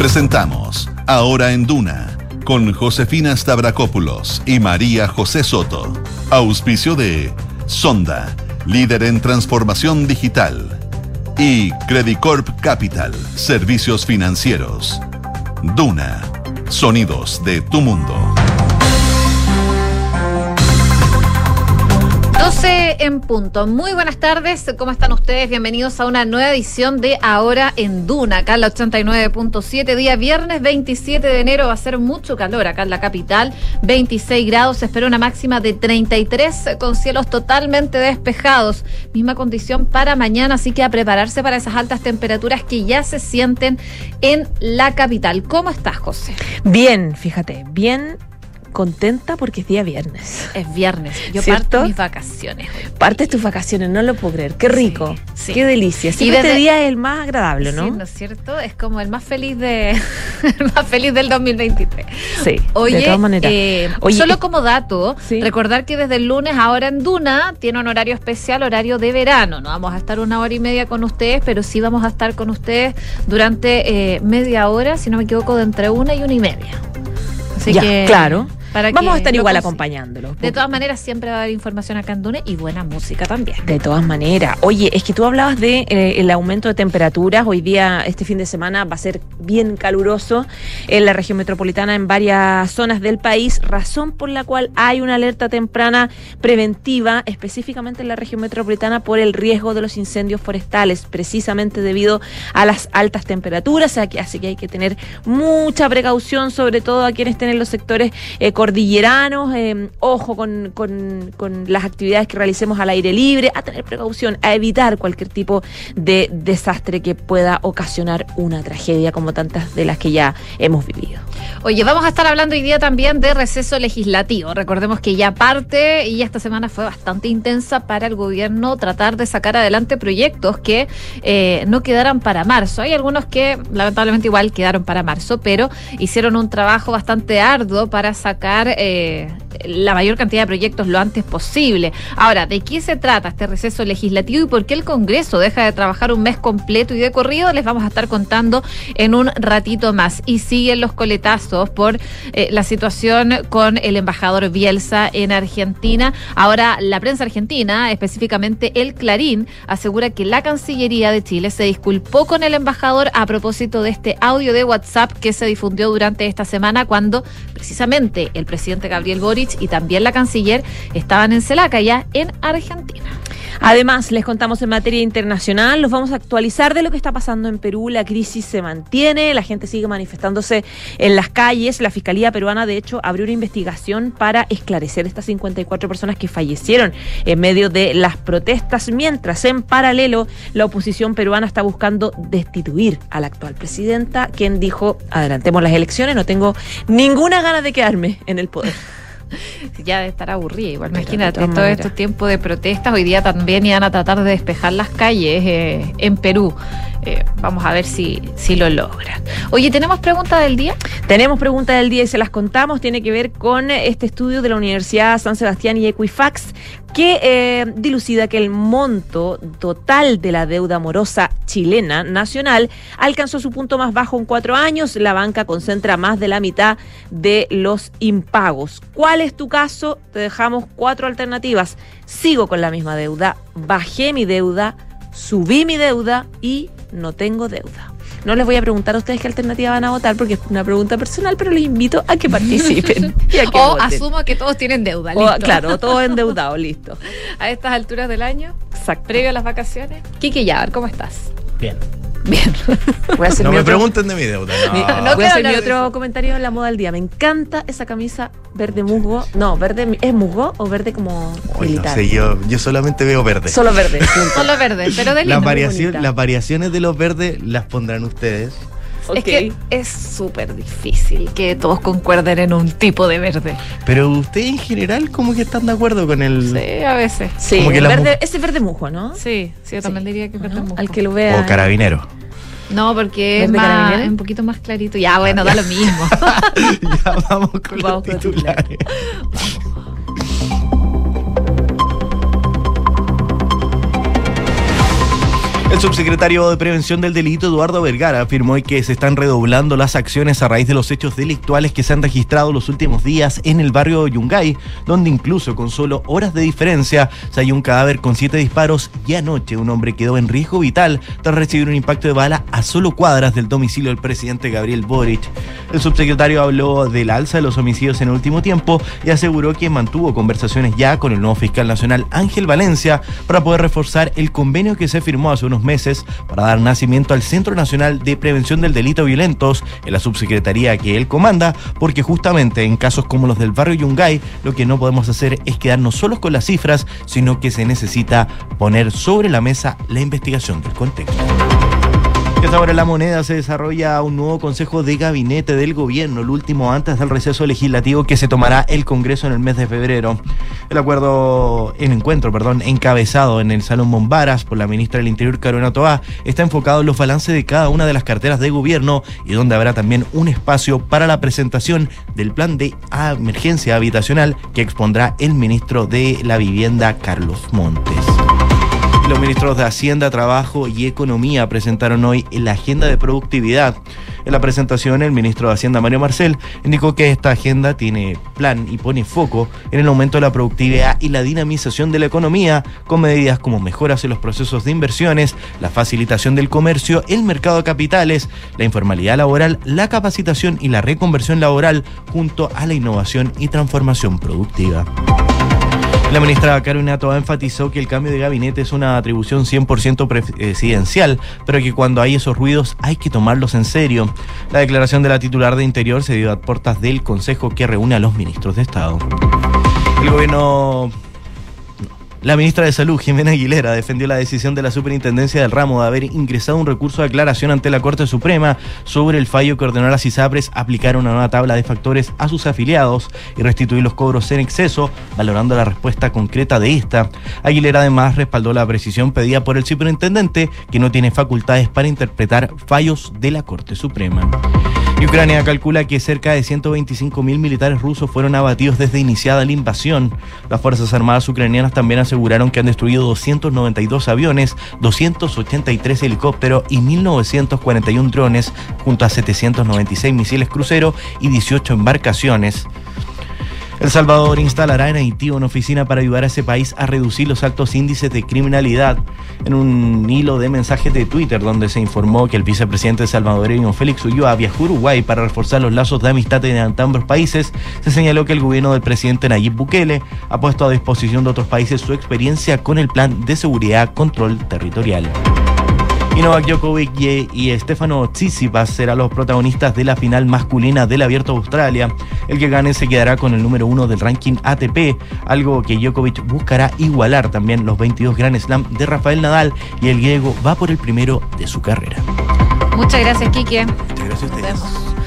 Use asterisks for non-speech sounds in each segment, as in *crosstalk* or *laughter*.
Presentamos Ahora en Duna con Josefina Stavrakopoulos y María José Soto. Auspicio de Sonda, líder en transformación digital. Y Credicorp Capital, servicios financieros. Duna, sonidos de tu mundo. 12 en punto. Muy buenas tardes, ¿cómo están ustedes? Bienvenidos a una nueva edición de Ahora en Duna, acá en la 89.7, día viernes 27 de enero. Va a ser mucho calor acá en la capital, 26 grados, se espera una máxima de 33 con cielos totalmente despejados. Misma condición para mañana, así que a prepararse para esas altas temperaturas que ya se sienten en la capital. ¿Cómo estás, José? Bien, fíjate, bien contenta porque es día viernes. Es viernes. Yo parto mis vacaciones. Partes tus vacaciones, no lo puedo creer. Qué rico. Sí, Qué delicia. y este día es el más agradable, ¿no? Sí, ¿no es cierto? Es como el más feliz de *laughs* el más feliz del 2023. Sí. Oye, de todas maneras. Eh, solo como dato, recordar que desde el lunes ahora en Duna tiene un horario especial, horario de verano. No vamos a estar una hora y media con ustedes, pero sí vamos a estar con ustedes durante eh, media hora, si no me equivoco, de entre una y una y media. Así que claro. Vamos a estar igual acompañándolo. De todas maneras, siempre va a haber información acá en Dune y buena música también. De todas maneras. Oye, es que tú hablabas de eh, el aumento de temperaturas. Hoy día, este fin de semana, va a ser bien caluroso en la región metropolitana, en varias zonas del país, razón por la cual hay una alerta temprana preventiva, específicamente en la región metropolitana, por el riesgo de los incendios forestales, precisamente debido a las altas temperaturas. Así que hay que tener mucha precaución, sobre todo a quienes estén en los sectores eh, cordilleranos, eh, ojo con, con, las actividades que realicemos al aire libre, a tener precaución, a evitar cualquier tipo de desastre que pueda ocasionar una tragedia como tantas de las que ya hemos vivido. Oye, vamos a estar hablando hoy día también de receso legislativo. Recordemos que ya parte y esta semana fue bastante intensa para el gobierno tratar de sacar adelante proyectos que eh, no quedaran para marzo. Hay algunos que lamentablemente igual quedaron para marzo, pero hicieron un trabajo bastante arduo para sacar eh, la mayor cantidad de proyectos lo antes posible. Ahora, ¿de qué se trata este receso legislativo y por qué el Congreso deja de trabajar un mes completo y de corrido? Les vamos a estar contando en un ratito más. Y siguen los coletazos por eh, la situación con el embajador Bielsa en Argentina. Ahora, la prensa argentina, específicamente el Clarín, asegura que la Cancillería de Chile se disculpó con el embajador a propósito de este audio de WhatsApp que se difundió durante esta semana cuando precisamente el presidente Gabriel Boric y también la canciller estaban en Celaca, ya en Argentina. Además, les contamos en materia internacional, los vamos a actualizar de lo que está pasando en Perú. La crisis se mantiene, la gente sigue manifestándose en las calles. La Fiscalía peruana, de hecho, abrió una investigación para esclarecer estas 54 personas que fallecieron en medio de las protestas, mientras en paralelo la oposición peruana está buscando destituir a la actual presidenta, quien dijo, adelantemos las elecciones, no tengo ninguna gana de quedarme en el poder. *laughs* *laughs* ya de estar aburrida. Igual, imagínate, todo este tiempo de protestas, hoy día también iban a tratar de despejar las calles eh, en Perú. Eh, vamos a ver si, si lo logran. Oye, ¿tenemos pregunta del día? Tenemos pregunta del día y se las contamos. Tiene que ver con este estudio de la Universidad San Sebastián y Equifax que eh, dilucida que el monto total de la deuda morosa chilena nacional alcanzó su punto más bajo en cuatro años. La banca concentra más de la mitad de los impagos. ¿Cuál es tu caso? Te dejamos cuatro alternativas. Sigo con la misma deuda, bajé mi deuda, subí mi deuda y no tengo deuda. No les voy a preguntar a ustedes qué alternativa van a votar porque es una pregunta personal, pero les invito a que participen. *laughs* o asumo que todos tienen deuda. Listo. claro, todos *laughs* endeudados, listo. A estas alturas del año, previo a las vacaciones. Kiki Yavar, ¿cómo estás? Bien. Bien. no me pregunten de mi deuda. No. Voy a hacer mi otro comentario en la moda del día. Me encanta esa camisa verde musgo. No, verde ¿es musgo o verde como militar? No sé, yo, yo solamente veo verde. Solo verde. *laughs* Solo verde, pero de las, las variaciones de los verdes las pondrán ustedes. Es que es súper difícil que todos concuerden en un tipo de verde. Pero ustedes en general como que están de acuerdo con el... Sí, a veces. Sí, el verde, ese verde musgo, ¿no? Sí, sí, yo también diría que es verde musgo. Al que lo vea. O carabinero. No, porque es, más, un poquito más clarito. Ya, bueno, da lo mismo. *laughs* ya vamos con los titulares. El subsecretario de Prevención del Delito, Eduardo Vergara, afirmó que se están redoblando las acciones a raíz de los hechos delictuales que se han registrado los últimos días en el barrio Yungay, donde incluso con solo horas de diferencia se halló un cadáver con siete disparos y anoche un hombre quedó en riesgo vital tras recibir un impacto de bala a solo cuadras del domicilio del presidente Gabriel Boric. El subsecretario habló del alza de los homicidios en el último tiempo y aseguró que mantuvo conversaciones ya con el nuevo fiscal nacional Ángel Valencia para poder reforzar el convenio que se firmó hace unos meses para dar nacimiento al Centro Nacional de Prevención del Delito Violentos en la subsecretaría que él comanda, porque justamente en casos como los del barrio Yungay, lo que no podemos hacer es quedarnos solos con las cifras, sino que se necesita poner sobre la mesa la investigación del contexto. Y ahora la moneda se desarrolla un nuevo consejo de gabinete del gobierno, el último antes del receso legislativo que se tomará el Congreso en el mes de febrero. El acuerdo, el encuentro, perdón, encabezado en el Salón Bombaras por la ministra del Interior, Carolina Toá, está enfocado en los balances de cada una de las carteras de gobierno y donde habrá también un espacio para la presentación del plan de emergencia habitacional que expondrá el ministro de la Vivienda, Carlos Montes. Los ministros de Hacienda, Trabajo y Economía presentaron hoy la agenda de productividad. En la presentación, el ministro de Hacienda, Mario Marcel, indicó que esta agenda tiene plan y pone foco en el aumento de la productividad y la dinamización de la economía, con medidas como mejoras en los procesos de inversiones, la facilitación del comercio, el mercado de capitales, la informalidad laboral, la capacitación y la reconversión laboral, junto a la innovación y transformación productiva. La ministra Carolina Toa enfatizó que el cambio de gabinete es una atribución 100% presidencial, pero que cuando hay esos ruidos hay que tomarlos en serio. La declaración de la titular de Interior se dio a puertas del Consejo que reúne a los ministros de Estado. El gobierno la ministra de Salud, Jimena Aguilera, defendió la decisión de la superintendencia del ramo de haber ingresado un recurso de aclaración ante la Corte Suprema sobre el fallo que ordenó a las ISAPRES aplicar una nueva tabla de factores a sus afiliados y restituir los cobros en exceso, valorando la respuesta concreta de esta. Aguilera además respaldó la precisión pedida por el superintendente, que no tiene facultades para interpretar fallos de la Corte Suprema. Y Ucrania calcula que cerca de 125 mil militares rusos fueron abatidos desde iniciada la invasión. Las Fuerzas Armadas ucranianas también aseguraron que han destruido 292 aviones, 283 helicópteros y 1.941 drones, junto a 796 misiles crucero y 18 embarcaciones. El Salvador instalará en Haití una oficina para ayudar a ese país a reducir los altos índices de criminalidad. En un hilo de mensajes de Twitter donde se informó que el vicepresidente salvadoreño Félix Ulloa viajó a Uruguay para reforzar los lazos de amistad entre ambos países, se señaló que el gobierno del presidente Nayib Bukele ha puesto a disposición de otros países su experiencia con el plan de seguridad control territorial. Y Novak Djokovic y, Stefano Tsitsipas serán los protagonistas de la final masculina del Abierto Australia. El que gane se quedará con el número uno del ranking ATP, algo que Djokovic buscará igualar también los 22 Grand Slam de Rafael Nadal y el griego va por el primero de su carrera. Muchas gracias, Kike. Muchas gracias a ustedes.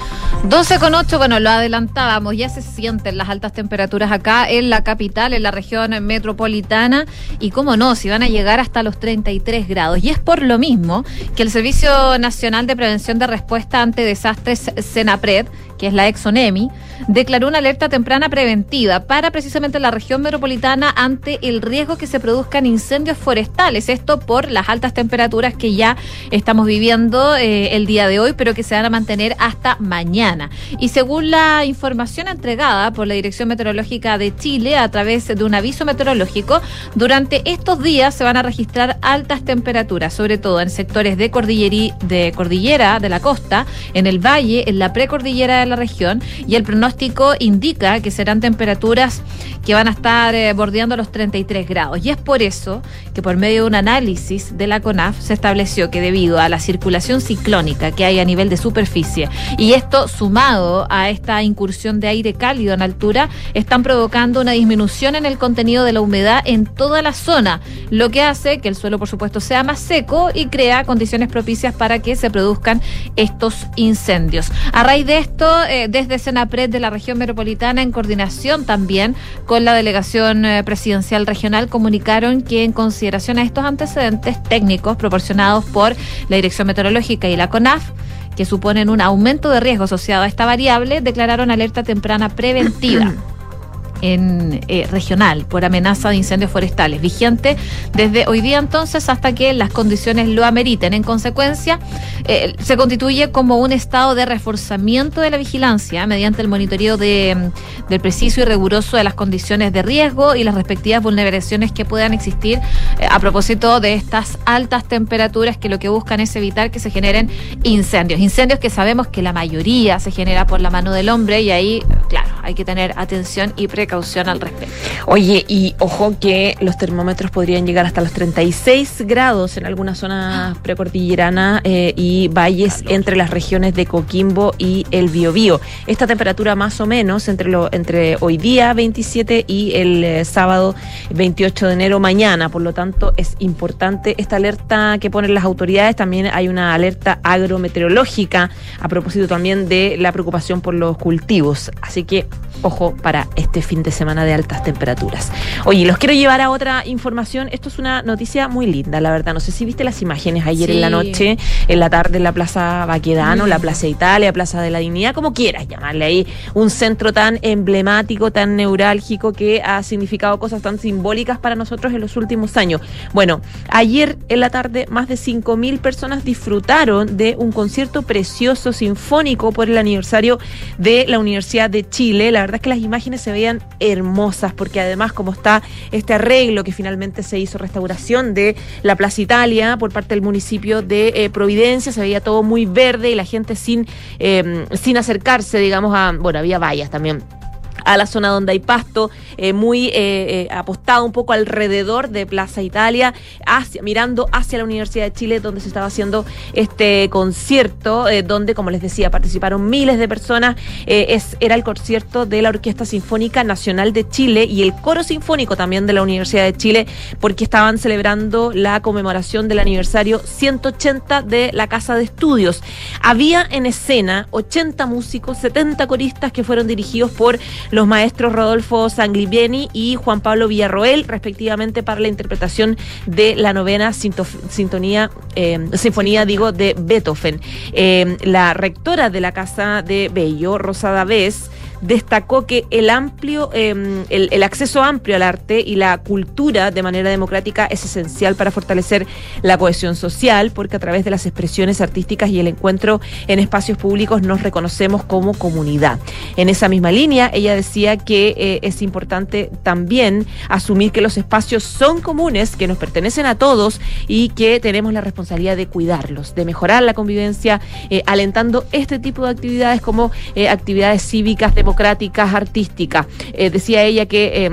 12 con 8, bueno, lo adelantábamos, ya se sienten las altas temperaturas acá en la capital, en la región metropolitana, y cómo no, si van a llegar hasta los 33 grados. Y es por lo mismo que el Servicio Nacional de Prevención de Respuesta ante Desastres, CENAPRED, que es la Exonemi, declaró una alerta temprana preventiva para precisamente la región metropolitana ante el riesgo que se produzcan incendios forestales. Esto por las altas temperaturas que ya estamos viviendo eh, el día de hoy, pero que se van a mantener hasta mañana. Y según la información entregada por la Dirección Meteorológica de Chile a través de un aviso meteorológico, durante estos días se van a registrar altas temperaturas, sobre todo en sectores de, de cordillera de la costa, en el valle, en la precordillera de región, y el pronóstico indica que serán temperaturas que van a estar eh, bordeando los 33 grados. Y es por eso que por medio de un análisis de la CONAF se estableció que debido a la circulación ciclónica que hay a nivel de superficie y esto sumado a esta incursión de aire cálido en altura, están provocando una disminución en el contenido de la humedad en toda la zona, lo que hace que el suelo por supuesto sea más seco y crea condiciones propicias para que se produzcan estos incendios. A raíz de esto, eh, desde Senapred de la región metropolitana, en coordinación también con la delegación eh, presidencial regional, comunicaron que en consideración a estos antecedentes técnicos proporcionados por la Dirección Meteorológica y la CONAF, que suponen un aumento de riesgo asociado a esta variable, declararon alerta temprana preventiva. *clears throat* en, eh, regional por amenaza de incendios forestales, vigente desde hoy día entonces hasta que las condiciones lo ameriten. En consecuencia, eh, se constituye como un estado de reforzamiento de la vigilancia mediante el monitoreo de, mm, del preciso y riguroso de las condiciones de riesgo y las respectivas vulneraciones que puedan existir eh, a propósito de estas altas temperaturas que lo que buscan es evitar que se generen incendios. Incendios que sabemos que la mayoría se genera por la mano del hombre y ahí, claro, hay que tener atención y precaución al respecto. Oye, y ojo que los termómetros podrían llegar hasta los 36 grados en algunas zonas precordilleranas eh, y valles entre las regiones de Coquimbo y el Biobío. Esta temperatura más o menos entre, lo, entre hoy día 27 y el eh, sábado 28 de enero mañana. Por lo tanto, es importante esta alerta que ponen las autoridades. También hay una alerta agrometeorológica a propósito también de la preocupación por los cultivos. Así que ojo para este fin de semana de altas temperaturas. Oye, los quiero llevar a otra información. Esto es una noticia muy linda, la verdad. No sé si viste las imágenes ayer en la noche, en la tarde en la Plaza Baquedano, la mm. Plaza Italia, Plaza de la Dignidad, como quieras llamarle ahí. Un centro tan emblemático, tan neurálgico, que ha significado cosas tan simbólicas para nosotros en los últimos años. Bueno, ayer en la tarde más de 5.000 personas disfrutaron de un concierto precioso sinfónico por el aniversario de la Universidad de Chile. La verdad es que las imágenes se veían hermosas, porque además como está este arreglo que finalmente se hizo, restauración de la Plaza Italia por parte del municipio de eh, Providencia, se veía todo muy verde y la gente sin, eh, sin acercarse, digamos, a, bueno, había vallas también a la zona donde hay pasto, eh, muy eh, eh, apostado un poco alrededor de Plaza Italia, hacia, mirando hacia la Universidad de Chile, donde se estaba haciendo este concierto, donde, como les decía, participaron miles de personas. es, era el concierto de la Orquesta Sinfónica Nacional de Chile y el Coro Sinfónico también de la Universidad de Chile, porque estaban celebrando la conmemoración del aniversario 180 de la Casa de Estudios. Había en escena 80 músicos, 70 coristas que fueron dirigidos por los maestros Rodolfo Sanglivieni y Juan Pablo Villarroel, respectivamente, para la interpretación de la novena sintonía, eh, sinfonía, digo, de Beethoven. Eh, la rectora de la Casa de Bello, Rosada Vez, destacó que el amplio, em, el, acceso amplio al arte y la cultura de manera democrática es esencial para fortalecer la cohesión social, porque a través de las expresiones artísticas y el encuentro en espacios públicos nos reconocemos como comunidad. En esa misma línea, ella decía que eh, es importante también asumir que los espacios son comunes, que nos pertenecen a todos y que tenemos la responsabilidad de cuidarlos, de mejorar la convivencia, eh, alentando este tipo de actividades como eh, actividades cívicas, democráticas, democráticas, artísticas. Eh, decía ella que...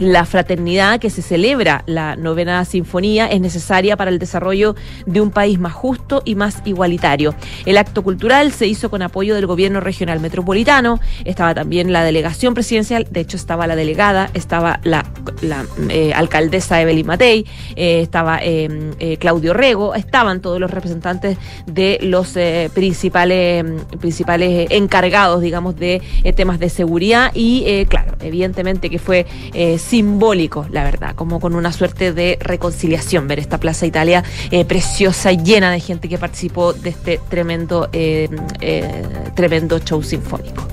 La fraternidad que se celebra la novena sinfonía es necesaria para el desarrollo de un país más justo y más igualitario. El acto cultural se hizo con apoyo del gobierno regional metropolitano, estaba también la delegación presidencial, de hecho estaba la delegada, estaba la, eh, alcaldesa Evelyn Matei, eh, estaba eh, Claudio Rego, estaban todos los representantes de los principales, principales encargados, digamos, de temas de seguridad y, claro, evidentemente que fue simbólico, la verdad, como con una suerte de reconciliación ver esta Plaza Italia eh, preciosa, llena de gente que participó de este tremendo, eh, eh, tremendo show sinfónico.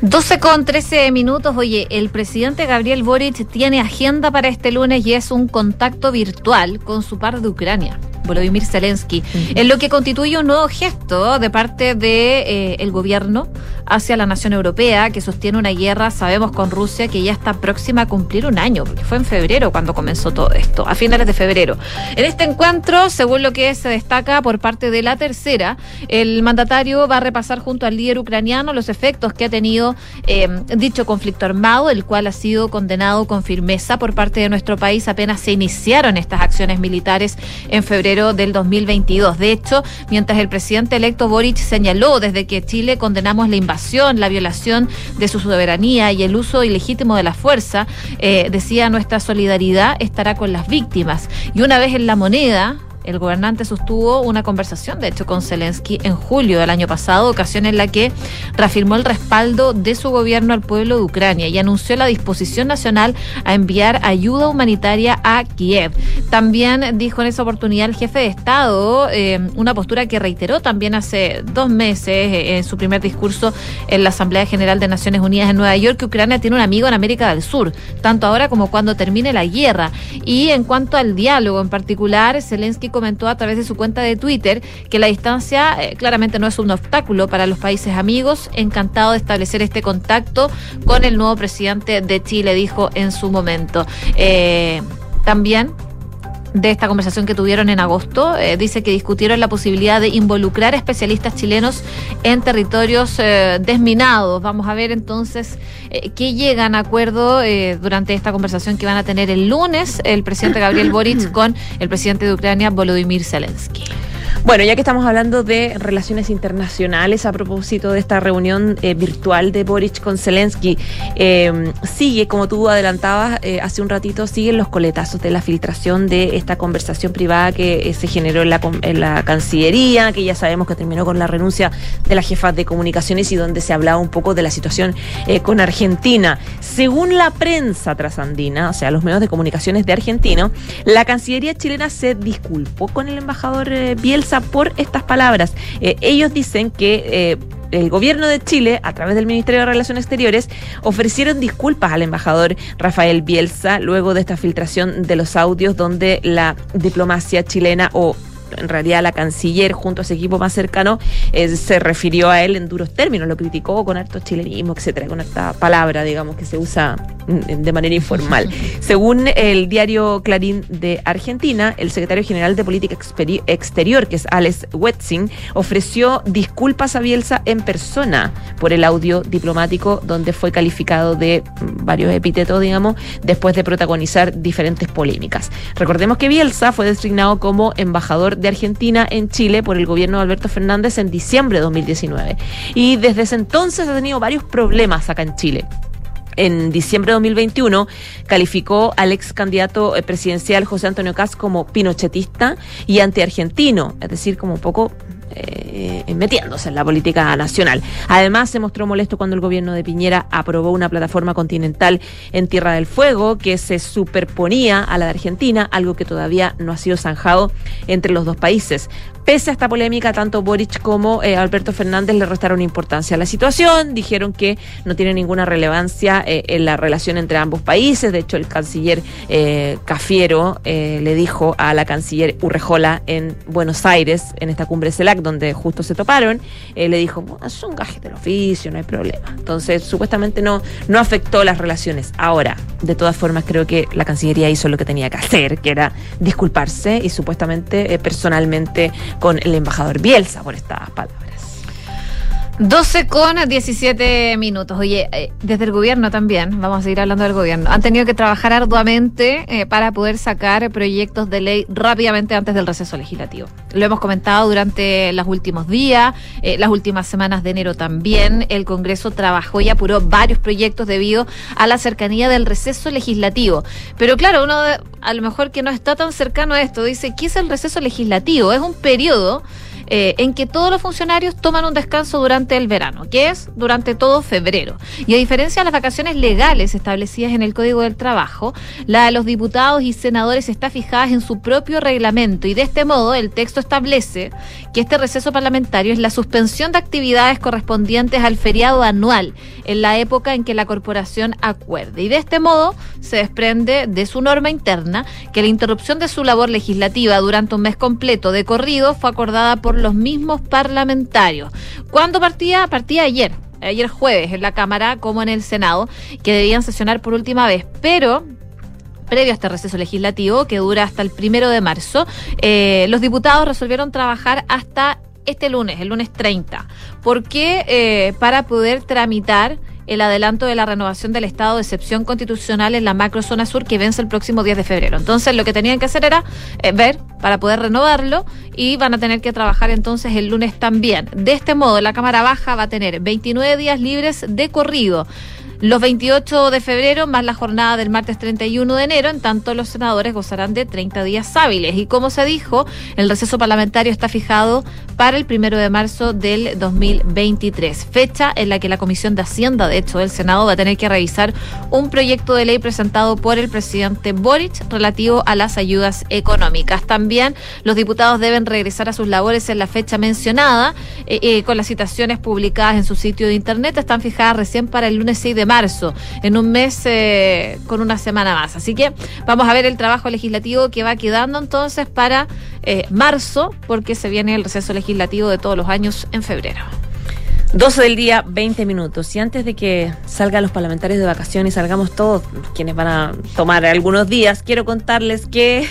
12 con 13 minutos. Oye, el presidente Gabriel Boric tiene agenda para este lunes y es un contacto virtual con su par de Ucrania. Volodymyr Zelensky, en lo que constituye un nuevo gesto de parte de eh, gobierno hacia la nación europea que sostiene una guerra, sabemos con Rusia que ya está próxima a cumplir un año, porque fue en febrero cuando comenzó todo esto, a finales de febrero. En este encuentro, según lo que se destaca por parte de la tercera, el mandatario va a repasar junto al líder ucraniano los efectos que ha tenido eh, dicho conflicto armado, el cual ha sido condenado con firmeza por parte de nuestro país apenas se iniciaron estas acciones militares en febrero del 2022. De hecho, mientras el presidente electo Boric señaló desde que Chile condenamos la invasión, la violación de su soberanía y el uso ilegítimo de la fuerza, eh, decía nuestra solidaridad estará con las víctimas. Y una vez en la moneda, El gobernante sostuvo una conversación, de hecho, con Zelensky en julio del año pasado, ocasión en la que reafirmó el respaldo de su gobierno al pueblo de Ucrania y anunció la disposición nacional a enviar ayuda humanitaria a Kiev. También dijo en esa oportunidad el jefe de Estado eh, una postura que reiteró también hace dos meses eh, en su primer discurso en la Asamblea General de Naciones Unidas en Nueva York, que Ucrania tiene un amigo en América del Sur, tanto ahora como cuando termine la guerra. Y en cuanto al diálogo en particular, Zelensky comentó a través de su cuenta de Twitter que la distancia eh, claramente no es un obstáculo para los países amigos. Encantado de establecer este contacto con el nuevo presidente de Chile, dijo en su momento. Eh, también de esta conversación que tuvieron en agosto. Eh, dice que discutieron la posibilidad de involucrar especialistas chilenos en territorios eh, desminados. Vamos a ver entonces eh, qué llegan a acuerdo durante esta conversación que van a tener el lunes el presidente Gabriel Boric *coughs* con el presidente de Ucrania, Volodymyr Zelensky. Bueno, ya que estamos hablando de relaciones internacionales a propósito de esta reunión eh, virtual de Boric con Zelensky, eh, sigue, como tú adelantabas eh, hace un ratito, siguen los coletazos de la filtración de esta conversación privada que se generó en la, en la Cancillería, que ya sabemos que terminó con la renuncia de la jefa de comunicaciones y donde se hablaba un poco de la situación con Argentina. Según la prensa trasandina, o sea, los medios de comunicaciones de Argentina, la Cancillería chilena se disculpó con el embajador Bielsa por estas palabras. Eh, ellos dicen que eh, el gobierno de Chile, a través del Ministerio de Relaciones Exteriores, ofrecieron disculpas al embajador Rafael Bielsa luego de esta filtración de los audios donde la diplomacia chilena o en realidad la canciller junto a su equipo más cercano eh, se refirió a él en duros términos, lo criticó con harto chilenismo, etcétera, con esta palabra, digamos, que se usa mm, de manera informal. *laughs* Según el diario Clarín de Argentina, el secretario general de Política Exterior, que es Alex Wetzing, ofreció disculpas a Bielsa en persona por el audio diplomático donde fue calificado de mm, varios epítetos, digamos, después de protagonizar diferentes polémicas. Recordemos que Bielsa fue designado como embajador de Argentina en Chile por el gobierno de Alberto Fernández en diciembre de 2019. Y desde ese entonces ha tenido varios problemas acá en Chile. En diciembre de 2021 calificó al ex candidato eh, presidencial José Antonio Caz como pinochetista y antiargentino, es decir, como un poco eh, metiéndose en la política nacional. Además, se mostró molesto cuando el gobierno de Piñera aprobó una plataforma continental en Tierra del Fuego que se superponía a la de Argentina, algo que todavía no ha sido zanjado entre los dos países. Pese a esta polémica, tanto Boric como eh, Alberto Fernández le restaron importancia a la situación, dijeron que no tiene ninguna relevancia eh, en la relación entre ambos países. De hecho, el canciller eh, Cafiero le dijo a la canciller Urrejola en Buenos Aires, en esta cumbre CELAC, donde justo se toparon, le dijo, es un gaje del oficio, no hay problema. Entonces, supuestamente no, no afectó las relaciones. Ahora, de todas formas, creo que la Cancillería hizo lo que tenía que hacer, que era disculparse y supuestamente personalmente con el embajador Bielsa por estas palabras. 12 con 17 minutos. Oye, eh, desde el gobierno también, vamos a seguir hablando del gobierno, han tenido que trabajar arduamente eh, para poder sacar proyectos de ley rápidamente antes del receso legislativo. Lo hemos comentado durante los últimos días, eh, las últimas semanas de enero también. El Congreso trabajó y apuró varios proyectos debido a la cercanía del receso legislativo. Pero claro, uno a lo mejor que no está tan cercano a esto dice, ¿qué es el receso legislativo? Es un periodo eh, en que todos los funcionarios toman un descanso durante el verano, que es durante todo febrero. Y a diferencia de las vacaciones legales establecidas en el Código del Trabajo, la de los diputados y senadores está fijada en su propio reglamento y de este modo el texto establece que este receso parlamentario es la suspensión de actividades correspondientes al feriado anual en la época en que la corporación acuerde. Y de este modo se desprende de su norma interna que la interrupción de su labor legislativa durante un mes completo de corrido fue acordada por los mismos parlamentarios. ¿Cuándo partía? Partía ayer ayer jueves en la Cámara como en el Senado, que debían sesionar por última vez, pero previo a este receso legislativo que dura hasta el primero de marzo, eh, los diputados resolvieron trabajar hasta este lunes, el lunes 30. ¿Por qué? Eh, para poder tramitar el adelanto de la renovación del estado de excepción constitucional en la macrozona sur que vence el próximo 10 de febrero. Entonces lo que tenían que hacer era eh, ver para poder renovarlo y van a tener que trabajar entonces el lunes también. De este modo, la Cámara Baja va a tener 29 días libres de corrido. Los 28 de febrero más la jornada del martes 31 de enero, en tanto los senadores gozarán de 30 días hábiles. Y como se dijo, el receso parlamentario está fijado para el primero de marzo del 2023, fecha en la que la Comisión de Hacienda, de hecho, del Senado va a tener que revisar un proyecto de ley presentado por el presidente Boric relativo a las ayudas económicas. También los diputados deben regresar a sus labores en la fecha mencionada, eh, eh, con las citaciones publicadas en su sitio de internet, están fijadas recién para el lunes 6 de marzo, en un mes eh, con una semana más. Así que vamos a ver el trabajo legislativo que va quedando entonces para marzo, porque se viene el receso legislativo de todos los años en febrero. 12 del día, 20 minutos. Y antes de que salgan los parlamentarios de vacaciones y salgamos todos, quienes van a tomar algunos días, quiero contarles que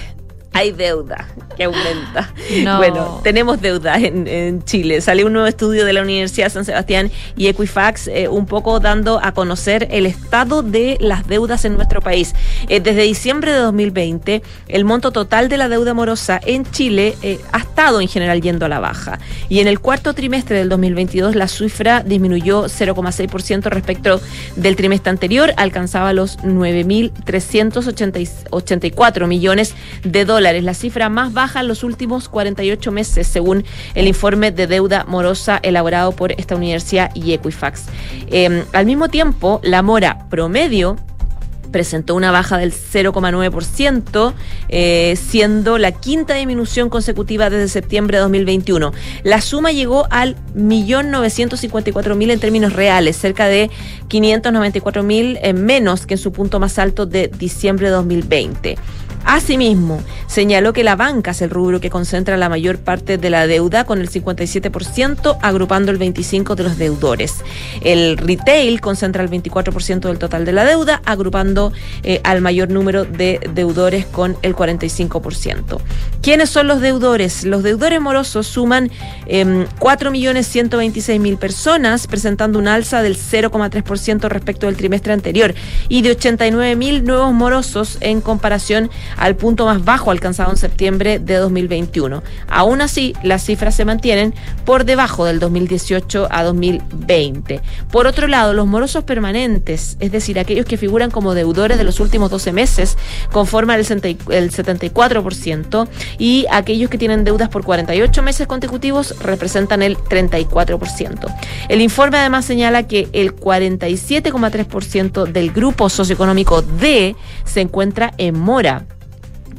hay deuda que aumenta. Bueno, tenemos deuda en, Chile. Salió un nuevo estudio de la Universidad de San Sebastián y Equifax, eh, un poco dando a conocer el estado de las deudas en nuestro país. Eh, desde diciembre de 2020, el monto total de la deuda morosa en Chile eh, ha estado en general yendo a la baja. Y en el cuarto trimestre del 2022, la cifra disminuyó 0,6% respecto del trimestre anterior, alcanzaba los 9.384 millones de dólares la cifra más baja en los últimos 48 meses, según el informe de deuda morosa elaborado por esta universidad y Equifax. Em, al mismo tiempo, la mora promedio presentó una baja del 0,9%, eh, siendo la quinta disminución consecutiva desde septiembre de 2021. La suma llegó al 1.954.000 en términos reales, cerca de 594.000 eh, menos que en su punto más alto de diciembre de 2020. Asimismo, señaló que la banca es el rubro que concentra la mayor parte de la deuda, con el 57%, agrupando el 25% de los deudores. El retail concentra el 24% del total de la deuda, agrupando eh, al mayor número de deudores con el 45%. ¿Quiénes son los deudores? Los deudores morosos suman eh, em, 4.126.000 personas, presentando un alza del 0,3% respecto del trimestre anterior y de 89.000 nuevos morosos en comparación al punto más bajo alcanzado en septiembre de 2021. Aún así, las cifras se mantienen por debajo del 2018 a 2020. Por otro lado, los morosos permanentes, es decir, aquellos que figuran como deudores de los últimos 12 meses, conforman el 74% y aquellos que tienen deudas por 48 meses consecutivos representan el 34%. El informe además señala que el 47,3% del grupo socioeconómico D se encuentra en mora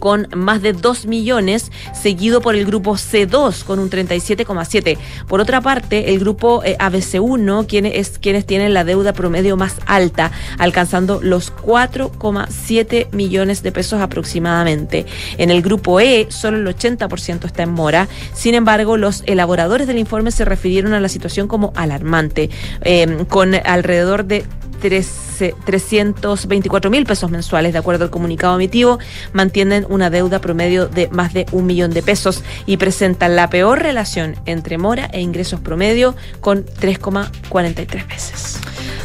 con más de 2 millones, seguido por el grupo C2 con un 37,7. Por otra parte, el grupo eh, ABC1, quienes, quienes tienen la deuda promedio más alta, alcanzando los 4,7 millones de pesos aproximadamente. En el grupo E, solo el 80% está en mora. Sin embargo, los elaboradores del informe se refirieron a la situación como alarmante, eh, con alrededor de 324 mil pesos mensuales, de acuerdo al comunicado emitido, mantienen una deuda promedio de más de un millón de pesos y presentan la peor relación entre mora e ingresos promedio con 3,43 veces.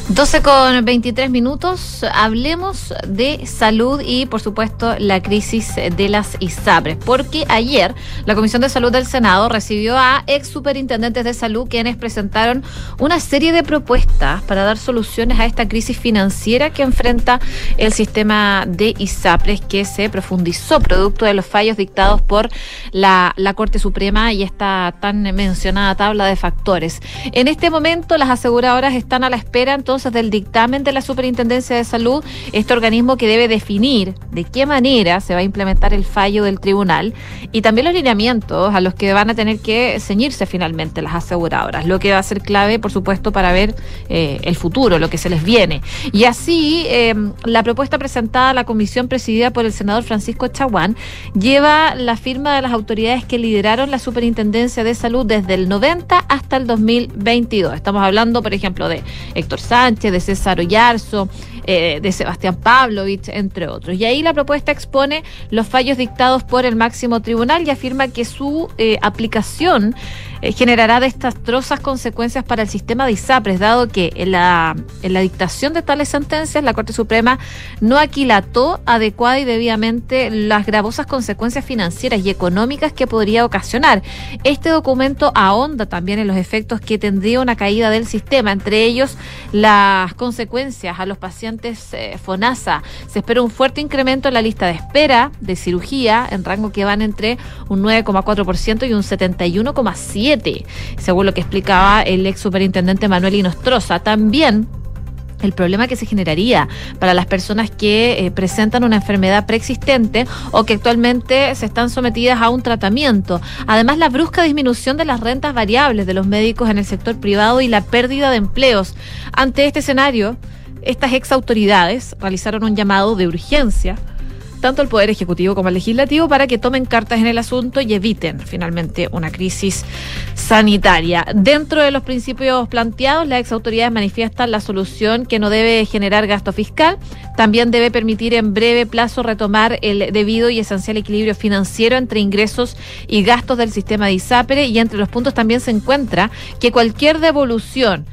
12 con 23 minutos, hablemos de salud y por supuesto la crisis de las ISAPRES, porque ayer la Comisión de Salud del Senado recibió a ex superintendentes de salud quienes presentaron una serie de propuestas para dar soluciones a esta crisis financiera que enfrenta el sistema de ISAPRES que se profundizó producto de los fallos dictados por la, la Corte Suprema y esta tan mencionada tabla de factores. En este momento las aseguradoras están a la espera entonces del dictamen de la Superintendencia de Salud, este organismo que debe definir de qué manera se va a implementar el fallo del tribunal y también los lineamientos a los que van a tener que ceñirse finalmente las aseguradoras, lo que va a ser clave, por supuesto, para ver eh, el futuro, lo que se les viene. Y así, em, la propuesta presentada a la comisión presidida por el senador Francisco Chaguán lleva la firma de las autoridades que lideraron la Superintendencia de Salud desde el 90 hasta el 2022. Estamos hablando, por ejemplo, de Héctor Sánchez, de César Ollarzo, eh, de Sebastián Pavlovich, entre otros. Y ahí la propuesta expone los fallos dictados por el máximo tribunal y afirma que su eh, aplicación eh, generará desastrosas consecuencias para el sistema de ISAPRES, dado que en la, en la dictación de tales sentencias la Corte Suprema no aquilató adecuada y debidamente las gravosas consecuencias financieras y económicas que podría ocasionar. Este documento ahonda también en los efectos que tendría una caída del sistema, entre ellos las consecuencias a los pacientes eh, FONASA. Se espera un fuerte incremento en la lista de espera de cirugía en rango que van entre un 9,4% y un 71,7%, según lo que explicaba el ex superintendente Manuel Inostroza. También el problema que se generaría para las personas que eh, presentan una enfermedad preexistente o que actualmente se están sometidas a un tratamiento. Además, la brusca disminución de las rentas variables de los médicos en el sector privado y la pérdida de empleos. Ante este escenario, estas ex autoridades realizaron un llamado de urgencia tanto el Poder Ejecutivo como el Legislativo para que tomen cartas en el asunto y eviten finalmente una crisis sanitaria. Dentro de los principios planteados, las exautoridades manifiestan la solución que no debe generar gasto fiscal, también debe permitir en breve plazo retomar el debido y esencial equilibrio financiero entre ingresos y gastos del sistema de ISAPRE y entre los puntos también se encuentra que cualquier devolución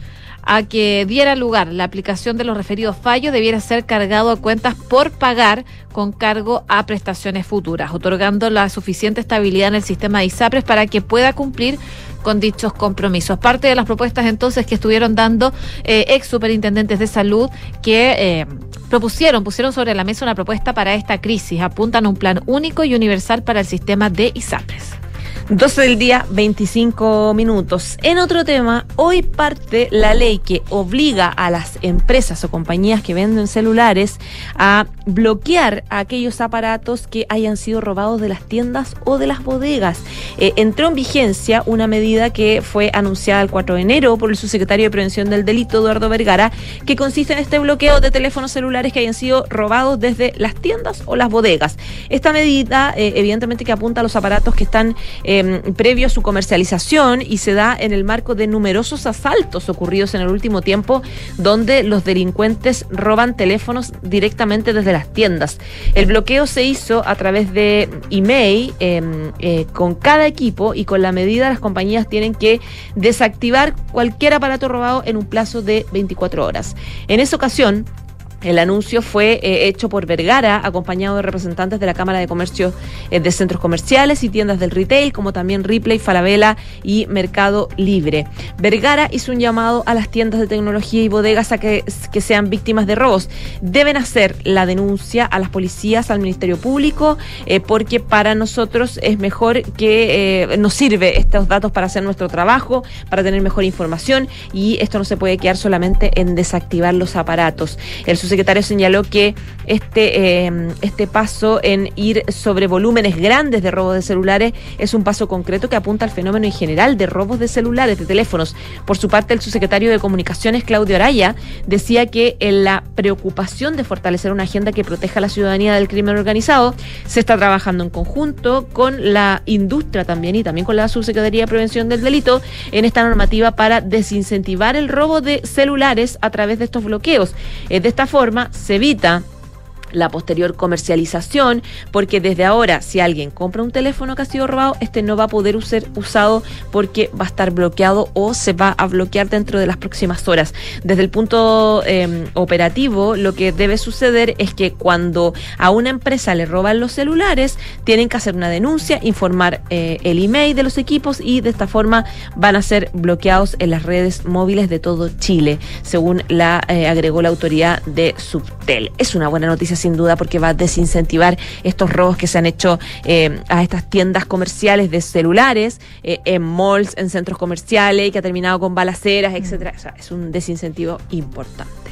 a que diera lugar la aplicación de los referidos fallos debiera ser cargado a cuentas por pagar con cargo a prestaciones futuras, otorgando la suficiente estabilidad en el sistema de ISAPRES para que pueda cumplir con dichos compromisos. Parte de las propuestas entonces que estuvieron dando eh, ex superintendentes de salud que eh, propusieron, pusieron sobre la mesa una propuesta para esta crisis, apuntan a un plan único y universal para el sistema de ISAPRES. 12 del día, 25 minutos. En otro tema, hoy parte la ley que obliga a las empresas o compañías que venden celulares a bloquear aquellos aparatos que hayan sido robados de las tiendas o de las bodegas. Eh, entró en vigencia una medida que fue anunciada el 4 de enero por el subsecretario de Prevención del Delito, Eduardo Vergara, que consiste en este bloqueo de teléfonos celulares que hayan sido robados desde las tiendas o las bodegas. Esta medida, eh, evidentemente, que apunta a los aparatos que están Em, previo a su comercialización y se da en el marco de numerosos asaltos ocurridos en el último tiempo donde los delincuentes roban teléfonos directamente desde las tiendas. El bloqueo se hizo a través de email em, eh, con cada equipo y con la medida las compañías tienen que desactivar cualquier aparato robado en un plazo de 24 horas. En esa ocasión, el anuncio fue eh, hecho por Vergara, acompañado de representantes de la Cámara de Comercio eh, de Centros Comerciales y tiendas del retail, como también Ripley, Falabella y Mercado Libre. Vergara hizo un llamado a las tiendas de tecnología y bodegas a que, sean víctimas de robos. Deben hacer la denuncia a las policías, al Ministerio Público, eh, porque para nosotros es mejor que nos sirve estos datos para hacer nuestro trabajo, para tener mejor información y esto no se puede quedar solamente en desactivar los aparatos. El secretario señaló que este, eh, este paso en ir sobre volúmenes grandes de robos de celulares es un paso concreto que apunta al fenómeno en general de robos de celulares, de teléfonos. Por su parte, el subsecretario de Comunicaciones, Claudio Araya, decía que en la preocupación de fortalecer una agenda que proteja a la ciudadanía del crimen organizado, se está trabajando en conjunto con la industria también y también con la Subsecretaría de Prevención del Delito en esta normativa para desincentivar el robo de celulares a través de estos bloqueos. Eh, de esta forma, se evita la posterior comercialización, porque desde ahora, si alguien compra un teléfono que ha sido robado, este no va a poder ser usado porque va a estar bloqueado o se va a bloquear dentro de las próximas horas. Desde el punto em, operativo, lo que debe suceder es que cuando a una empresa le roban los celulares, tienen que hacer una denuncia, informar eh, el email de los equipos y de esta forma van a ser bloqueados en las redes móviles de todo Chile, según la eh, agregó la autoridad de Subtel. Es una buena noticia sin duda porque va a desincentivar estos robos que se han hecho eh, a estas tiendas comerciales de celulares, eh, en malls, en centros comerciales, y que ha terminado con balaceras, etcétera. es un desincentivo importante.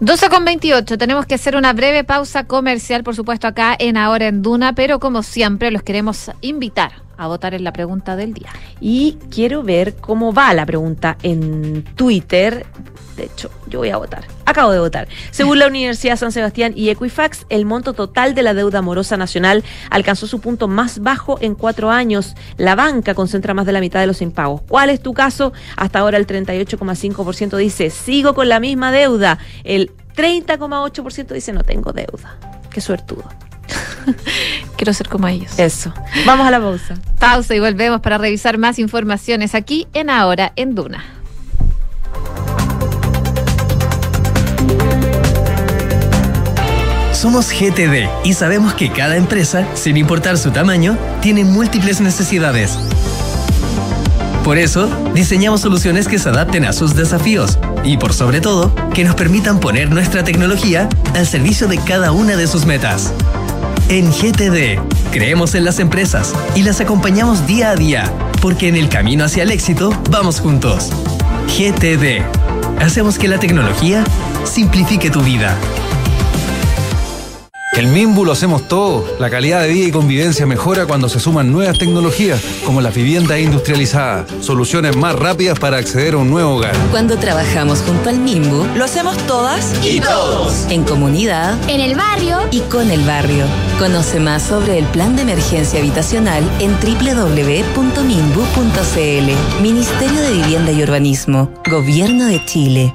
12 con 28, tenemos que hacer una breve pausa comercial, por supuesto, acá en Ahora en Duna, pero como siempre los queremos invitar a votar en la pregunta del día. Y quiero ver cómo va la pregunta en Twitter. De hecho, yo voy a votar. Acabo de votar. Según la *laughs* Universidad San Sebastián y Equifax, el monto total de la deuda amorosa nacional alcanzó su punto más bajo en cuatro años. La banca concentra más de la mitad de los impagos. ¿Cuál es tu caso? Hasta ahora el 38,5% dice, sigo con la misma deuda. El 30,8% dice, no tengo deuda. Qué suertudo. *laughs* Quiero ser como ellos. Eso. Vamos a la pausa. Pausa y volvemos para revisar más informaciones aquí en Ahora en Duna. Somos GTD y sabemos que cada empresa, sin importar su tamaño, tiene múltiples necesidades. Por eso, diseñamos soluciones que se adapten a sus desafíos y, por sobre todo, que nos permitan poner nuestra tecnología al servicio de cada una de sus metas. En GTD, creemos en las empresas y las acompañamos día a día, porque en el camino hacia el éxito vamos juntos. GTD. Hacemos que la tecnología simplifique tu vida. El Mimbu lo hacemos todo. La calidad de vida y convivencia mejora cuando se suman nuevas tecnologías, como las viviendas industrializadas, soluciones más rápidas para acceder a un nuevo hogar. Cuando trabajamos junto al Mimbu, lo hacemos todas y todos. En comunidad, en el barrio y con el barrio. Conoce más sobre el plan de emergencia habitacional en www.mimbu.cl. Ministerio de Vivienda y Urbanismo. Gobierno de Chile.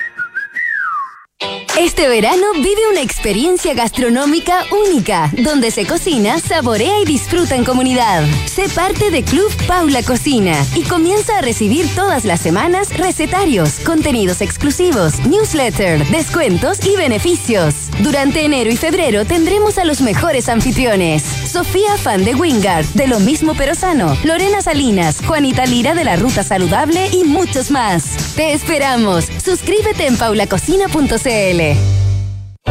Este verano vive una experiencia gastronómica única, donde se cocina, saborea y disfruta en comunidad. Sé parte de Club Paula Cocina y comienza a recibir todas las semanas recetarios, contenidos exclusivos, newsletter, descuentos y beneficios. Durante enero y febrero tendremos a los mejores anfitriones. Sofía Fan de Wingard, de lo mismo pero sano, Lorena Salinas, Juanita Lira de la Ruta Saludable y muchos más. Te esperamos. Suscríbete en paulacocina.cl. day.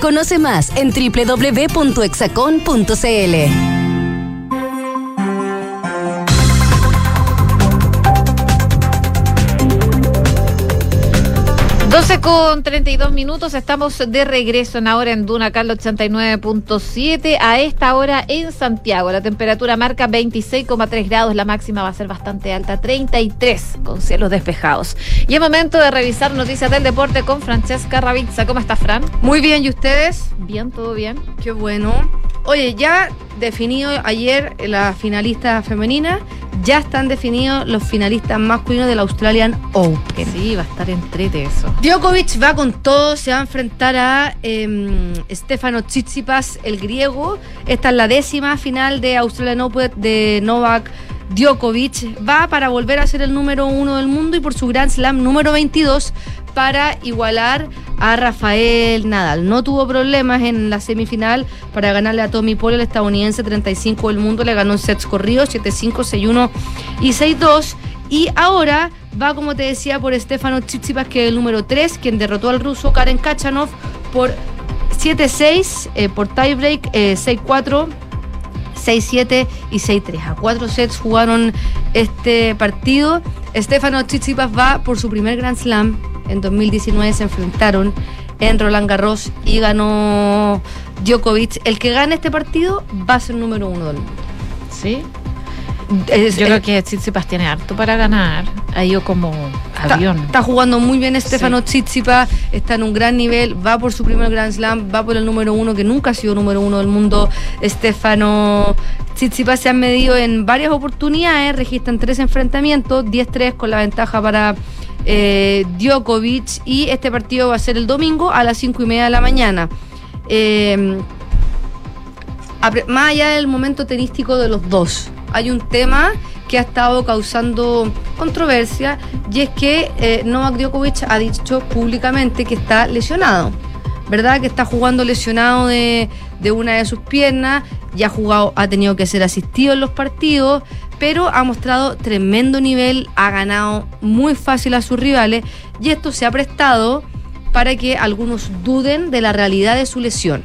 Conoce más en www.exacon.cl. 12 con 32 minutos, estamos de regreso en ahora en Duna Carlos 89.7. A esta hora en Santiago, la temperatura marca 26,3 grados, la máxima va a ser bastante alta, 33 con cielos despejados. Y es momento de revisar noticias del deporte con Francesca Ravizza. ¿Cómo está, Fran? Muy bien, ¿y ustedes? Bien, todo bien. Qué bueno. Oye, ya definido ayer la finalista femenina, ya están definidos los finalistas masculinos del Australian Open. Sí, va a estar entrete eso. Djokovic va con todo, se va a enfrentar a eh, Stefano Tsitsipas, el griego. Esta es la décima final de Australian Open de Novak Djokovic. Va para volver a ser el número uno del mundo y por su Grand Slam número 22 para igualar a Rafael Nadal. No tuvo problemas en la semifinal para ganarle a Tommy Paul, el estadounidense 35 del mundo. Le ganó en sets corridos, 7-5, 6-1 y 6-2. Y ahora va, como te decía, por Stefano Tsitsipas, que es el número 3, quien derrotó al ruso Karen Kachanov por 7-6, eh, por tiebreak, eh, 6-4. 6-7 y 6-3. A cuatro sets jugaron este partido. Stefano Tsitsipas va por su primer Grand Slam. En 2019 se enfrentaron en Roland Garros y ganó Djokovic. El que gane este partido va a ser número uno del mundo. ¿Sí? Yo creo que Tsitsipas tiene harto para ganar. Ha ido como Está, avión. está jugando muy bien Stefano Tsitsipas, está en un gran nivel, va por su primer Grand Slam, va por el número uno, que nunca ha sido número uno del mundo. Stefano Tsitsipas se han medido en varias oportunidades, registran tres enfrentamientos, 10-3 con la ventaja para eh, Djokovic y este partido va a ser el domingo a las 5 y media de la mañana. Apre- más allá del momento tenístico de los dos, hay un tema que ha estado causando controversia y es que eh, Novak Djokovic ha dicho públicamente que está lesionado, ¿verdad? Que está jugando lesionado de, de una de sus piernas, ya ha jugado, ha tenido que ser asistido en los partidos, pero ha mostrado tremendo nivel, ha ganado muy fácil a sus rivales y esto se ha prestado para que algunos duden de la realidad de su lesión.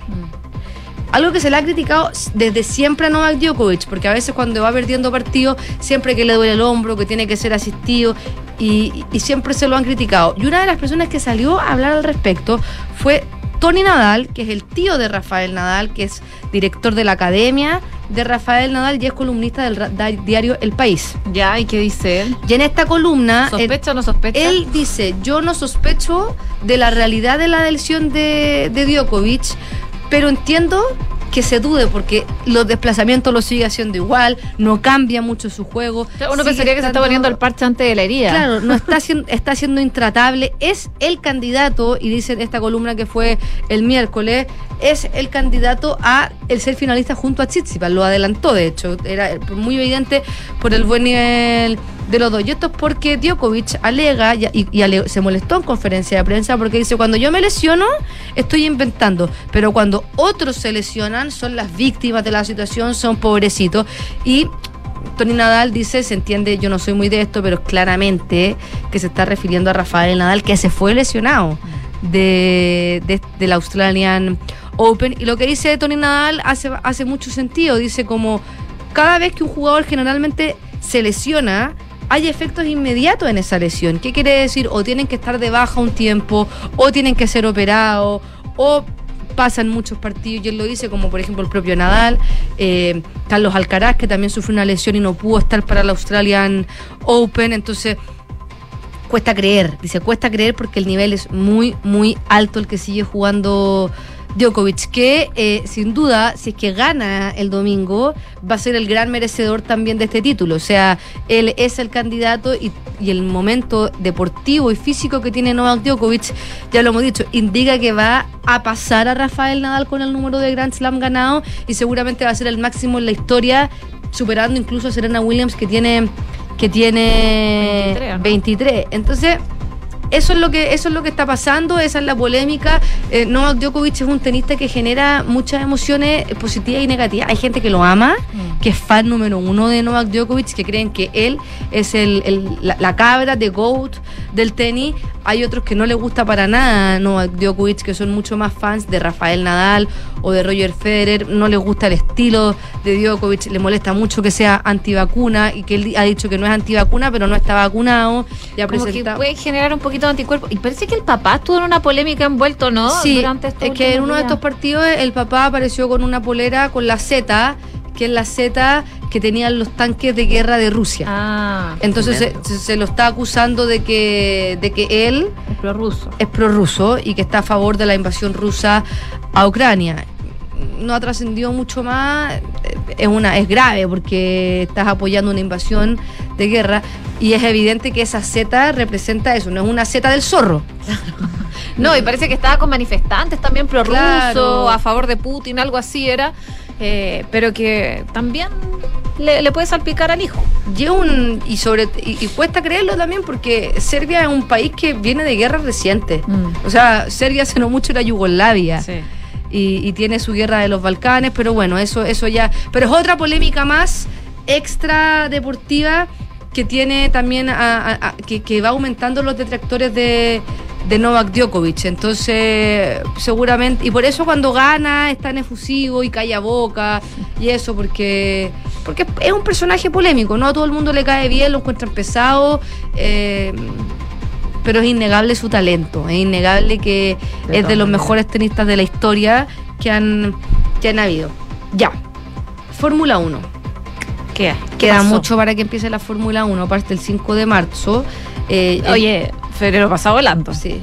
Algo que se le ha criticado desde siempre a Novak Djokovic, porque a veces cuando va perdiendo partidos, siempre que le duele el hombro, que tiene que ser asistido, y, y siempre se lo han criticado. Y una de las personas que salió a hablar al respecto fue Tony Nadal, que es el tío de Rafael Nadal, que es director de la academia de Rafael Nadal y es columnista del diario El País. Ya, ¿y qué dice él? Y en esta columna... ¿Sospecha o no sospecha? Él dice, yo no sospecho de la realidad de la lesión de, de Djokovic, pero entiendo que se dude porque los desplazamientos lo sigue haciendo igual, no cambia mucho su juego. Uno pensaría que se está poniendo el parche antes de la herida. Claro, no está *laughs* siendo, está siendo intratable. Es el candidato, y dice esta columna que fue el miércoles, es el candidato a el ser finalista junto a Tsitsipas. Lo adelantó, de hecho. Era muy evidente por el buen nivel de los dos. Y esto es porque Djokovic alega y, se molestó en conferencia de prensa porque dice, cuando yo me lesiono, estoy inventando. Pero cuando otros se lesionan, son las víctimas de la situación, son pobrecitos. Y Tony Nadal dice, se entiende, yo no soy muy de esto, pero claramente que se está refiriendo a Rafael Nadal, que se fue lesionado de, de- del Australian Open. Y lo que dice Tony Nadal hace, hace mucho sentido. Dice como, cada vez que un jugador generalmente se lesiona, hay efectos inmediatos en esa lesión. ¿Qué quiere decir? O tienen que estar de baja un tiempo, o tienen que ser operados, o pasan muchos partidos, y él lo dice, como por ejemplo el propio Nadal, eh, Carlos Alcaraz, que también sufrió una lesión y no pudo estar para el Australian Open, entonces cuesta creer, dice, cuesta creer porque el nivel es muy, muy alto el que sigue jugando Djokovic, que eh, sin duda, si es que gana el domingo, va a ser el gran merecedor también de este título. O sea, él es el candidato y, y el momento deportivo y físico que tiene Novak Djokovic, ya lo hemos dicho, indica que va a pasar a Rafael Nadal con el número de Grand Slam ganado y seguramente va a ser el máximo en la historia, superando incluso a Serena Williams que tiene que tiene 23, ¿no? 23. Entonces, eso es lo que eso es lo que está pasando, esa es la polémica. Eh, Novak Djokovic es un tenista que genera muchas emociones positivas y negativas. Hay gente que lo ama, que es fan número uno de Novak Djokovic, que creen que él es el, el- la, la cabra de GOAT del tenis. Hay otros que no les gusta para nada Novak Djokovic, que son mucho más fans de Rafael Nadal o de Roger Federer. No les gusta el estilo de Djokovic, le molesta mucho que sea antivacuna y que él ha dicho que no es antivacuna, pero no está vacunado. Y ha Como que presentado- puede generar un poquito de anticuerpo. Y parece que el papá estuvo en una polémica envuelto, ¿no? Sí, Durante es que en uno de estos partidos el papá apareció con una polera con la Z, que es la Z que tenían los tanques de guerra de Rusia. Ah, Entonces se, se- se lo está acusando de que, de que él es prorruso. es prorruso y que está a favor de la invasión rusa a Ucrania. No ha trascendido mucho más, es una es grave porque estás apoyando una invasión de guerra y es evidente que esa Z representa eso, no es una Z del zorro. No, y parece que estaba con manifestantes también prorruso, Claro. a favor de Putin, algo así era. eh, pero que también le, le puede salpicar al hijo. Y, un- y, sobre, y, y cuesta creerlo también porque Serbia es un país que viene de guerras recientes. O sea, Serbia hace no mucho era Yugoslavia. Y, y tiene su guerra de los Balcanes, pero bueno, eso, eso ya. Pero es otra polémica más extra deportiva que tiene también a- que va aumentando los detractores de, de Novak Djokovic. Entonces, seguramente, y por eso cuando gana es tan efusivo y calla boca y eso, porque, porque es un personaje polémico, ¿no? A todo el mundo le cae bien, lo encuentran pesado. eh, pero es innegable su talento, es innegable que De es de los mejores tenistas de la historia que han, que han habido. Ya, Fórmula 1. ¿Qué? Queda pasó? mucho para que empiece la Fórmula 1, parte el 5 de marzo. Eh, Oye, febrero pasado volando. Sí.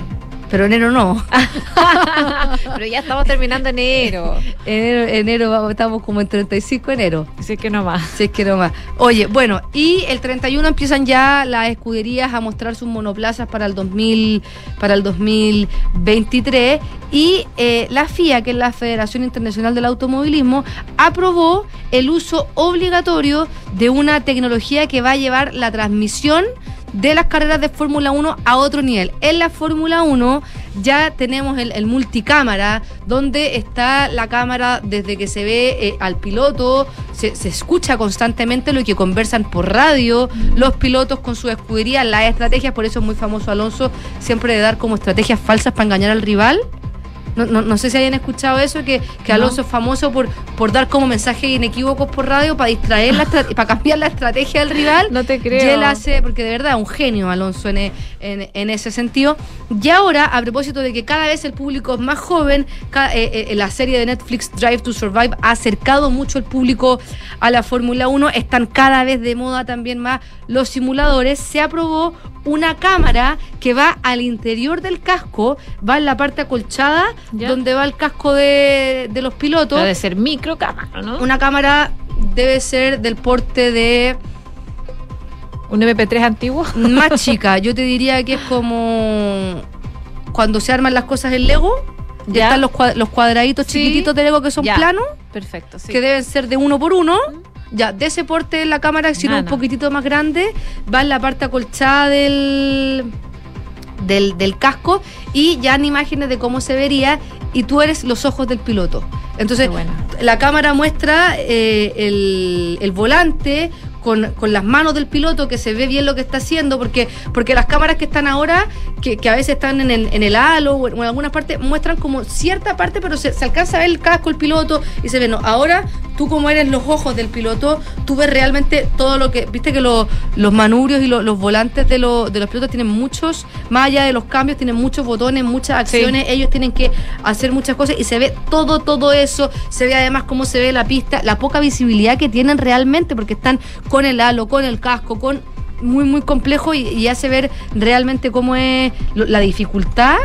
Pero enero no. *laughs* Pero ya estamos terminando enero. enero, enero estamos como en 35 de enero. Si es que no más. Si es que no más. Oye, bueno, y el 31 empiezan ya las escuderías a mostrar sus monoplazas para el 2000, para el 2023 y eh, la FIA, que es la Federación Internacional del Automovilismo, aprobó el uso obligatorio de una tecnología que va a llevar la transmisión de las carreras de Fórmula 1 a otro nivel. En la Fórmula 1 ya tenemos el, multicámara, donde está la cámara desde que se ve eh, al piloto, se, se escucha constantemente lo que conversan por radio, los pilotos con su escudería, las estrategias, por eso es muy famoso Alonso, siempre de dar como estrategias falsas para engañar al rival. No, no, no sé si hayan escuchado eso, que, que No. Alonso es famoso por, por dar como mensajes inequívocos por radio para distraer, la *laughs* para cambiar la estrategia del rival. No te creo. Y él hace, porque de verdad es un genio Alonso en, e- en- en ese sentido. Y ahora, a propósito de que cada vez el público es más joven, eh, eh, la serie de Netflix Drive to Survive ha acercado mucho el público a la Fórmula 1, están cada vez de moda también más los simuladores. Se aprobó una cámara que va al interior del casco, va en la parte acolchada, Ya. donde va el casco de, de los pilotos. Debe ser micro cámara, ¿no? Una cámara debe ser del porte de Un MP3 antiguo. *laughs* más *laughs* chica. Yo te diría que es como cuando se arman las cosas en Lego. Ya están los, los cuadraditos Sí. chiquititos de Lego que son Ya. planos, Perfecto, sí. que deben ser de uno por uno. Ya, de ese porte la cámara, sino un poquitito más grande, va en la parte acolchada del, del, del casco y ya en imágenes de cómo se vería y tú eres los ojos del piloto. Entonces, bueno. la cámara muestra eh, el, el volante con, con las manos del piloto que se ve bien lo que está haciendo, porque, porque las cámaras que están ahora, que, que a veces están en el, en el halo o en, algunas partes, muestran como cierta parte, pero se, se alcanza a ver el casco, el piloto, y se ve, no, ahora tú como eres los ojos del piloto, tú ves realmente todo lo que, viste que lo- los manubrios y lo- los volantes de, lo- de los pilotos tienen muchos, más allá de los cambios, tienen muchos botones, muchas acciones, ellos tienen que hacer muchas cosas y se ve todo, todo eso, se ve además cómo se ve la pista, la poca visibilidad que tienen realmente, porque están con el halo, con el casco, con muy, muy complejo y, y hace ver realmente cómo es lo- la dificultad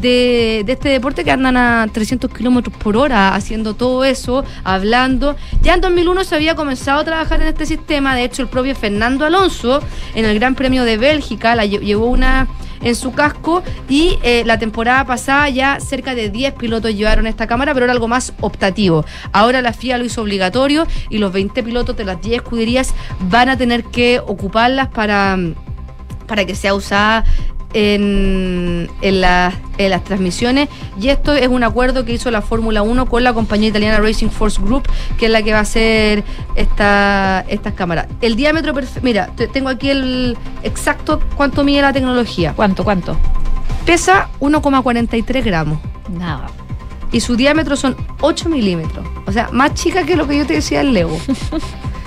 de, este deporte que andan a 300 kilómetros por hora haciendo todo eso, hablando. Ya en 2001 se había comenzado a trabajar en este sistema, de hecho el propio Fernando Alonso en el Gran Premio de Bélgica la lle- llevó una en su casco y eh, la temporada pasada ya cerca de 10 pilotos llevaron esta cámara, pero era algo más optativo. Ahora la FIA lo hizo obligatorio y los 20 pilotos de las 10 escuderías van a tener que ocuparlas para para que sea usada en, en, las- en las transmisiones y esto es un acuerdo que hizo la Fórmula 1 con la compañía italiana Racing Force Group que es la que va a hacer esta, estas cámaras. El diámetro, mira, te- tengo aquí el exacto cuánto mide la tecnología. ¿Cuánto, cuánto? Pesa 1,43 gramos Nada. y su diámetro son 8 milímetros, o sea, más chica que lo que yo te decía el Lego. *laughs*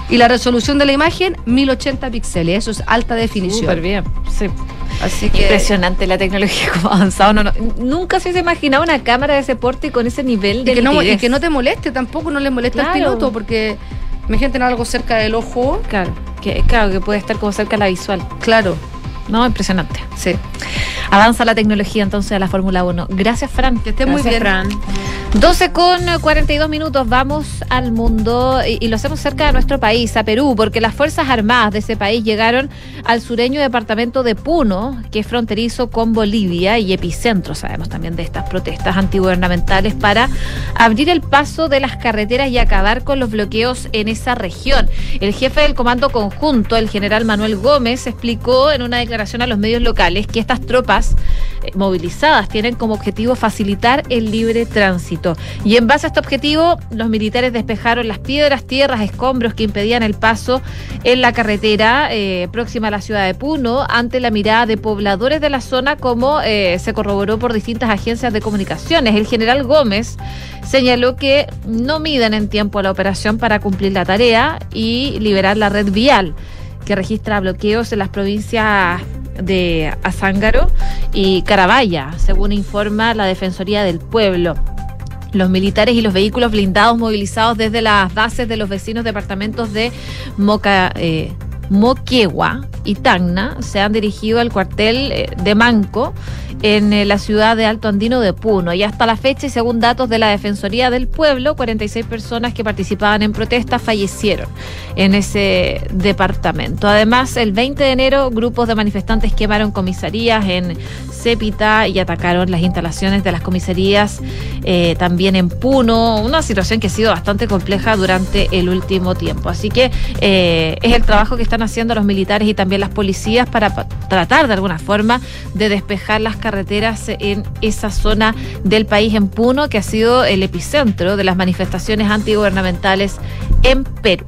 Y la resolución de la imagen, 1080 píxeles, eso es alta definición. Súper bien. Sí. Así que Impresionante la tecnología *laughs* como ha avanzado. No, no, nunca se hubiese imaginado una cámara de ese porte y con ese nivel Y de que, no, y que no te moleste tampoco, no le molesta al piloto, porque imagínate tener algo cerca del ojo. Claro, que, claro, que puede estar como cerca de la visual. Claro, No, impresionante. sí. Avanza la tecnología entonces a la Fórmula 1. Gracias, Fran. Que esté muy bien. Fran. 12 con 42 minutos, vamos al mundo y, y lo hacemos cerca de nuestro país, a Perú, porque las Fuerzas Armadas de ese país llegaron al sureño departamento de Puno, que es fronterizo con Bolivia y epicentro, sabemos también, de estas protestas antigubernamentales para abrir el paso de las carreteras y acabar con los bloqueos en esa región. El jefe del Comando Conjunto, el general Manuel Gómez, explicó en una declaración a los medios locales que estas tropas eh, movilizadas tienen como objetivo facilitar el libre tránsito. Y en base a este objetivo, los militares despejaron las piedras, tierras, escombros que impedían el paso en la carretera eh, próxima a la ciudad de Puno ante la mirada de pobladores de la zona, como eh, se corroboró por distintas agencias de comunicaciones. El general Gómez señaló que no miden en tiempo la operación para cumplir la tarea y liberar la red vial que registra bloqueos en las provincias de Azángaro y Carabaya, según informa la Defensoría del Pueblo. Los militares y los vehículos blindados movilizados desde las bases de los vecinos departamentos de Moca, eh, Moquegua y Tacna se han dirigido al cuartel eh, de Manco en eh, la ciudad de Alto Andino de Puno. Y hasta la fecha, y según datos de la Defensoría del Pueblo, 46 personas que participaban en protestas fallecieron en ese departamento. Además, el 20 de enero, grupos de manifestantes quemaron comisarías en Cépita y atacaron las instalaciones de las comisarías eh, también en Puno. Una situación que ha sido bastante compleja durante el último tiempo. Así que es el trabajo que están haciendo los militares y también las policías para pa- tratar de alguna forma de despejar las carreteras en esa zona del país en Puno, que ha sido el epicentro de las manifestaciones antigubernamentales en Perú.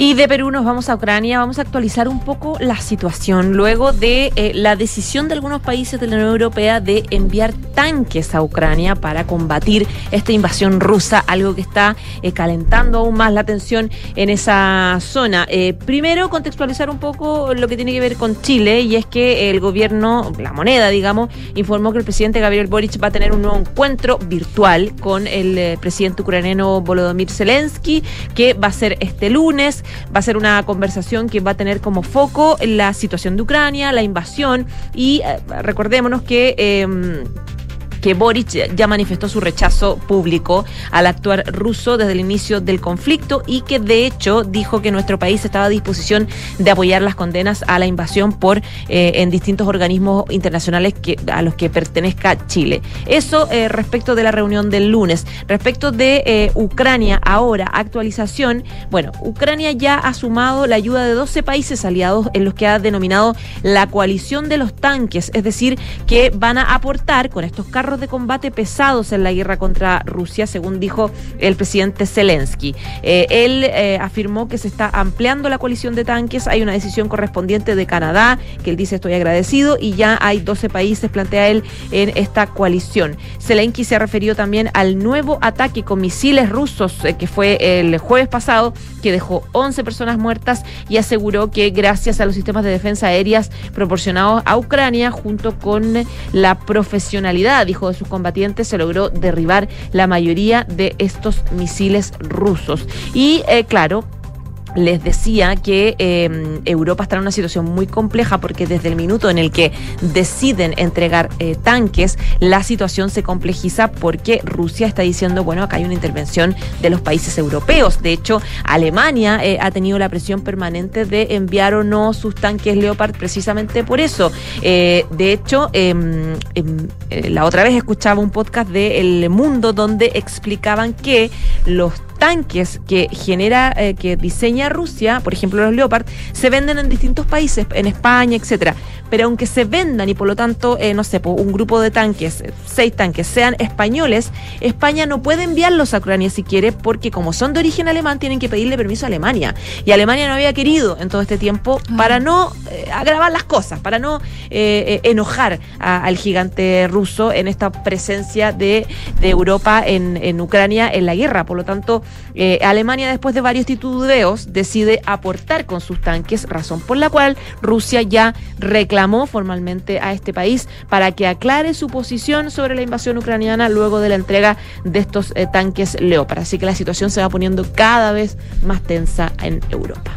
Y de Perú nos vamos a Ucrania, vamos a actualizar un poco la situación luego de eh, la decisión de algunos países de la Unión Europea de enviar tanques a Ucrania para combatir esta invasión rusa, algo que está eh, calentando aún más la tensión en esa zona. Eh, primero, contextualizar un poco lo que tiene que ver con Chile y es que el gobierno, la moneda, digamos, informó que el presidente Gabriel Boric va a tener un nuevo encuentro virtual con el eh, presidente ucraniano Volodymyr Zelensky, que va a ser este lunes. Va a ser una conversación que va a tener como foco la situación de Ucrania, la invasión y eh, recordémonos que... eh, que Boric ya manifestó su rechazo público al actuar ruso desde el inicio del conflicto y que de hecho dijo que nuestro país estaba a disposición de apoyar las condenas a la invasión por eh, en distintos organismos internacionales que, a los que pertenezca Chile. Eso eh, respecto de la reunión del lunes. Respecto de eh, Ucrania, ahora actualización, bueno, Ucrania ya ha sumado la ayuda de 12 países aliados en los que ha denominado la coalición de los tanques, es decir, que van a aportar con estos carros de combate pesados en la guerra contra Rusia, según dijo el presidente Zelensky. Eh, él eh, afirmó que se está ampliando la coalición de tanques, hay una decisión correspondiente de Canadá, que él dice estoy agradecido, y ya hay 12 países, plantea él, en esta coalición. Zelensky se ha referido también al nuevo ataque con misiles rusos eh, que fue el jueves pasado, que dejó 11 personas muertas y aseguró que gracias a los sistemas de defensa aéreas proporcionados a Ucrania, junto con la profesionalidad, dijo, de sus combatientes, se logró derribar la mayoría de estos misiles rusos. Y eh, claro, les decía que eh, Europa está en una situación muy compleja porque desde el minuto en el que deciden entregar eh, tanques, la situación se complejiza porque Rusia está diciendo, bueno, acá hay una intervención de los países europeos. De hecho, Alemania eh, ha tenido la presión permanente de enviar o no sus tanques Leopard precisamente por eso. Eh, de hecho, em, em, la otra vez escuchaba un podcast de El Mundo donde explicaban que los tanques que genera, eh, que diseña Rusia, por ejemplo los Leopard, se venden en distintos países, en España, etcétera. Pero aunque se vendan y por lo tanto, eh, no sé, un grupo de tanques, eh, seis tanques, sean españoles, España no puede enviarlos a Ucrania si quiere, porque como son de origen alemán, tienen que pedirle permiso a Alemania. Y Alemania no había querido en todo este tiempo para no eh, agravar las cosas, para no enojar a- al gigante ruso en esta presencia de, de Europa en, en Ucrania en la guerra. Por lo tanto, eh, Alemania, después de varios titubeos, decide aportar con sus tanques, razón por la cual Rusia ya reclamó formalmente a este país para que aclare su posición sobre la invasión ucraniana luego de la entrega de estos eh, tanques Leopard. Así que la situación se va poniendo cada vez más tensa en Europa.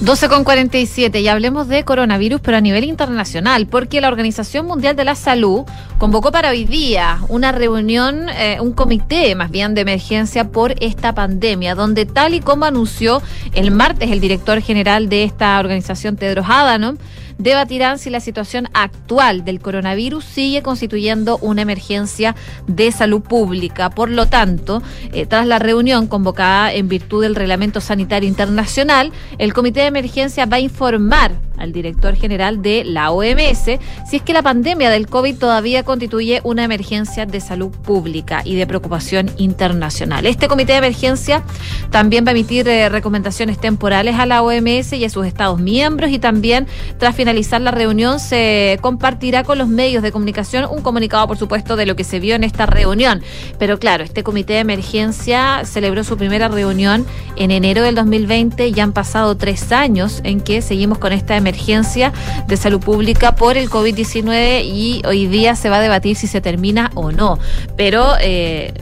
12 con 47 y hablemos de coronavirus, pero a nivel internacional, porque la Organización Mundial de la Salud convocó para hoy día una reunión, eh, un comité más bien de emergencia por esta pandemia, donde tal y como anunció el martes el director general de esta organización, Tedros Adhanom, debatirán si la situación actual del coronavirus sigue constituyendo una emergencia de salud pública. Por lo tanto, eh, tras la reunión convocada en virtud del Reglamento Sanitario Internacional, el Comité de Emergencia va a informar al director general de la OMS si es que la pandemia del COVID todavía constituye una emergencia de salud pública y de preocupación internacional. Este comité de emergencia también va a emitir eh, recomendaciones temporales a la OMS y a sus estados miembros y también tras finalizar la reunión se compartirá con los medios de comunicación un comunicado, por supuesto, de lo que se vio en esta reunión. Pero claro, este comité de emergencia celebró su primera reunión en enero del 2020 y han pasado tres años en que seguimos con esta emergencia de salud pública por el COVID-19 y hoy día se va a debatir si se termina o no. Pero eh,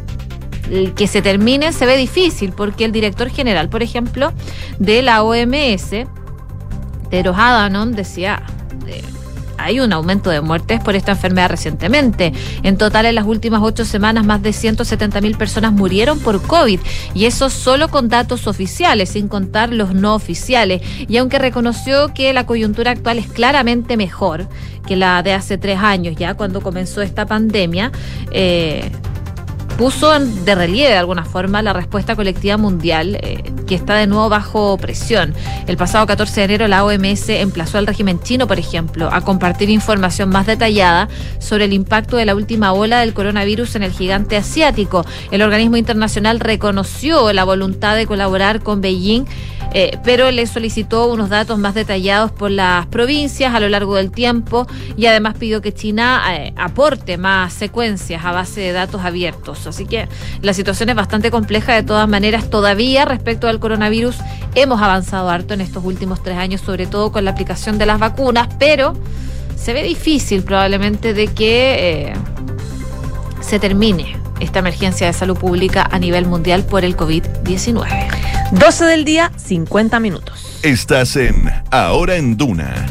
que se termine se ve difícil porque el director general, por ejemplo, de la OMS Teros Adanon decía, eh, hay un aumento de muertes por esta enfermedad recientemente. En total, en las últimas ocho semanas, más de 170 mil personas murieron por COVID. Y eso solo con datos oficiales, sin contar los no oficiales. Y aunque reconoció que la coyuntura actual es claramente mejor que la de hace tres años, ya cuando comenzó esta pandemia, eh, puso de relieve de alguna forma la respuesta colectiva mundial eh, que está de nuevo bajo presión. El pasado 14 de enero la OMS emplazó al régimen chino, por ejemplo, a compartir información más detallada sobre el impacto de la última ola del coronavirus en el gigante asiático. El organismo internacional reconoció la voluntad de colaborar con Beijing eh, pero le solicitó unos datos más detallados por las provincias a lo largo del tiempo y además pidió que China eh, aporte más secuencias a base de datos abiertos. Así que la situación es bastante compleja de todas maneras todavía respecto al coronavirus. Hemos avanzado harto en estos últimos tres años, sobre todo con la aplicación de las vacunas, pero se ve difícil probablemente de que... eh, se termine esta emergencia de salud pública a nivel mundial por el COVID-19. 12 del día, 50 minutos. Estás en Ahora en Duna.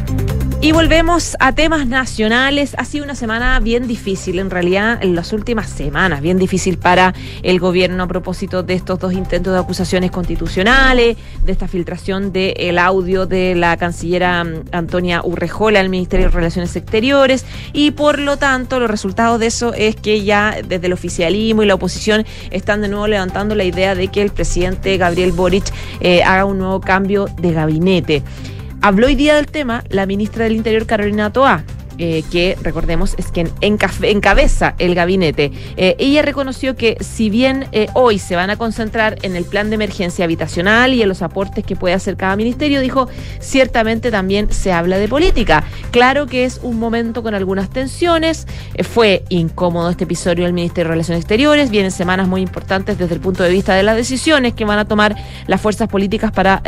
Y volvemos a temas nacionales. Ha sido una semana bien difícil, en realidad, en las últimas semanas, bien difícil para el gobierno a propósito de estos dos intentos de acusaciones constitucionales, de esta filtración del audio de la cancillera Antonia Urrejola al Ministerio de Relaciones Exteriores. Y por lo tanto, los resultados de eso es que ya desde el oficialismo y la oposición están de nuevo levantando la idea de que el presidente Gabriel Boric eh, haga un nuevo cambio de gabinete. Habló hoy día del tema la ministra del Interior, Carolina Toa. eh, que recordemos es quien encabeza el gabinete. Eh, ella reconoció que si bien eh, hoy se van a concentrar en el plan de emergencia habitacional y en los aportes que puede hacer cada ministerio, dijo, ciertamente también se habla de política. Claro que es un momento con algunas tensiones, fue incómodo este episodio del Ministerio de Relaciones Exteriores, vienen semanas muy importantes desde el punto de vista de las decisiones que van a tomar las fuerzas políticas para...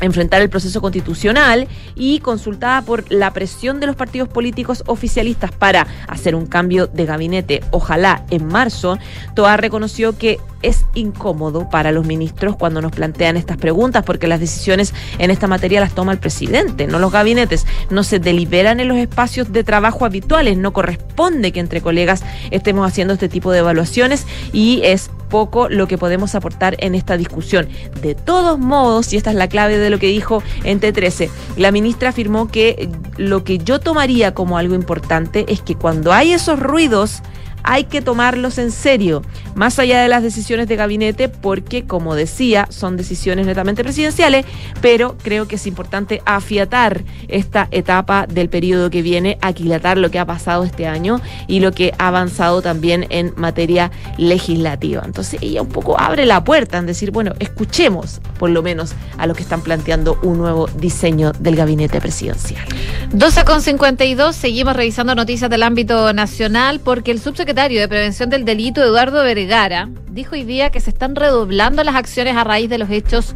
enfrentar el proceso constitucional y consultada por la presión de los partidos políticos oficialistas para hacer un cambio de gabinete, ojalá en marzo, Toa reconoció que es incómodo para los ministros cuando nos plantean estas preguntas porque las decisiones en esta materia las toma el presidente, no los gabinetes, no se deliberan en los espacios de trabajo habituales, no corresponde que entre colegas estemos haciendo este tipo de evaluaciones y es poco lo que podemos aportar en esta discusión. De todos modos, y esta es la clave de lo que dijo en T13, la ministra afirmó que lo que yo tomaría como algo importante es que cuando hay esos ruidos, hay que tomarlos en serio, más allá de las decisiones de gabinete, porque, como decía, son decisiones netamente presidenciales, pero creo que es importante afiatar esta etapa del periodo que viene, aquilatar lo que ha pasado este año y lo que ha avanzado también en materia legislativa. Entonces ella un poco abre la puerta en decir, bueno, escuchemos por lo menos a los que están planteando un nuevo diseño del gabinete presidencial. 12 con 52, seguimos revisando noticias del ámbito nacional porque el subsecretario de Prevención del Delito, Eduardo Vergara, dijo hoy día que se están redoblando las acciones a raíz de los hechos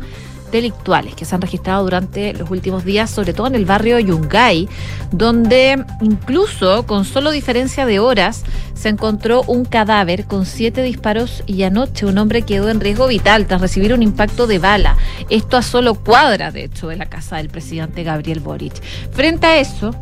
delictuales que se han registrado durante los últimos días, sobre todo en el barrio Yungay, donde incluso con solo diferencia de horas se encontró un cadáver con siete disparos y anoche un hombre quedó en riesgo vital tras recibir un impacto de bala. Esto a solo cuadras, de hecho, de la casa del presidente Gabriel Boric. Frente a eso,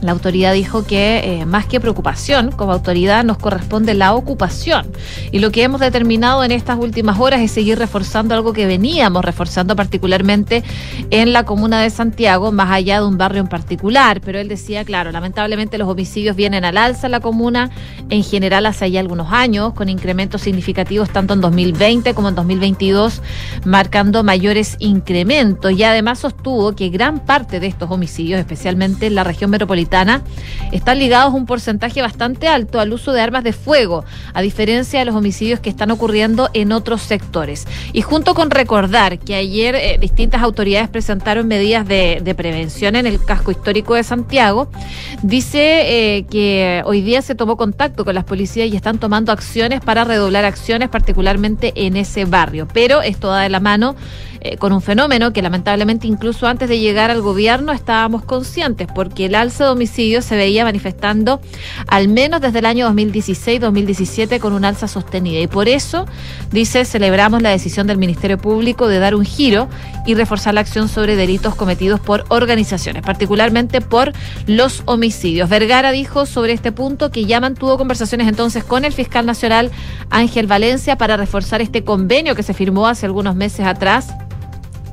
la autoridad dijo que eh, más que preocupación, como autoridad nos corresponde la ocupación. Y lo que hemos determinado en estas últimas horas es seguir reforzando algo que veníamos reforzando particularmente en la comuna de Santiago, más allá de un barrio en particular. Pero él decía, claro, lamentablemente los homicidios vienen al alza en la comuna, en general hace ya algunos años, con incrementos significativos tanto en 2020 como en 2022, marcando mayores incrementos. Y además sostuvo que gran parte de estos homicidios, especialmente en la región metropolitana, están ligados un porcentaje bastante alto al uso de armas de fuego, a diferencia de los homicidios que están ocurriendo en otros sectores. Y junto con recordar que ayer eh, distintas autoridades presentaron medidas de, de, prevención en el casco histórico de Santiago, dice eh, que hoy día se tomó contacto con las policías y están tomando acciones para redoblar acciones, particularmente en ese barrio. Pero esto da de la mano eh, con un fenómeno que lamentablemente incluso antes de llegar al gobierno estábamos conscientes, porque el alza de homicidios se veía manifestando al menos desde el año 2016-2017 con un alza sostenida. Y por eso, dice, celebramos la decisión del Ministerio Público de dar un giro y reforzar la acción sobre delitos cometidos por organizaciones, particularmente por los homicidios. Vergara dijo sobre este punto que ya mantuvo conversaciones entonces con el fiscal nacional Ángel Valencia para reforzar este convenio que se firmó hace algunos meses atrás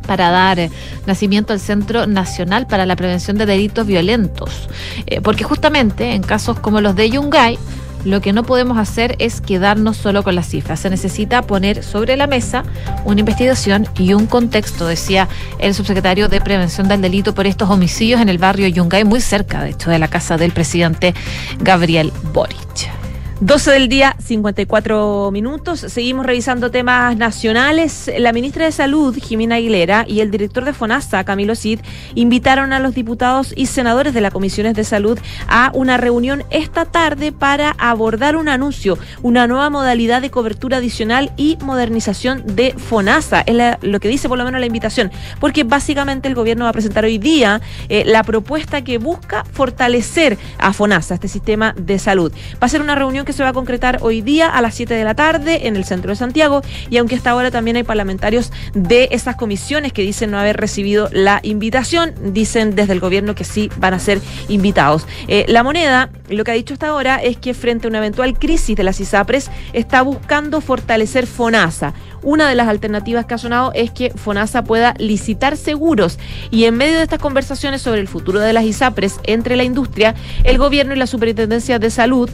para dar eh, nacimiento al Centro Nacional para la Prevención de Delitos Violentos. Eh, porque justamente en casos como los de Yungay, lo que no podemos hacer es quedarnos solo con las cifras. Se necesita poner sobre la mesa una investigación y un contexto, decía el subsecretario de Prevención del Delito por estos homicidios en el barrio Yungay, muy cerca, de hecho, de la casa del presidente Gabriel Boric. 12 del día, 54 minutos. Seguimos revisando temas nacionales. La ministra de Salud, Jimena Aguilera, y el director de FONASA, Camilo Cid, invitaron a los diputados y senadores de las comisiones de salud a una reunión esta tarde para abordar un anuncio, una nueva modalidad de cobertura adicional y modernización de FONASA. Es lo que dice por lo menos la invitación, porque básicamente el gobierno va a presentar hoy día eh, la propuesta que busca fortalecer a FONASA, este sistema de salud. Va a ser una reunión que se va a concretar hoy día a las 7 de la tarde en el centro de Santiago y aunque hasta ahora también hay parlamentarios de esas comisiones que dicen no haber recibido la invitación, dicen desde el gobierno que sí van a ser invitados. Eh, la moneda, lo que ha dicho hasta ahora es que frente a una eventual crisis de las ISAPRES está buscando fortalecer FONASA. Una de las alternativas que ha sonado es que FONASA pueda licitar seguros y en medio de estas conversaciones sobre el futuro de las ISAPRES entre la industria, el gobierno y la Superintendencia de Salud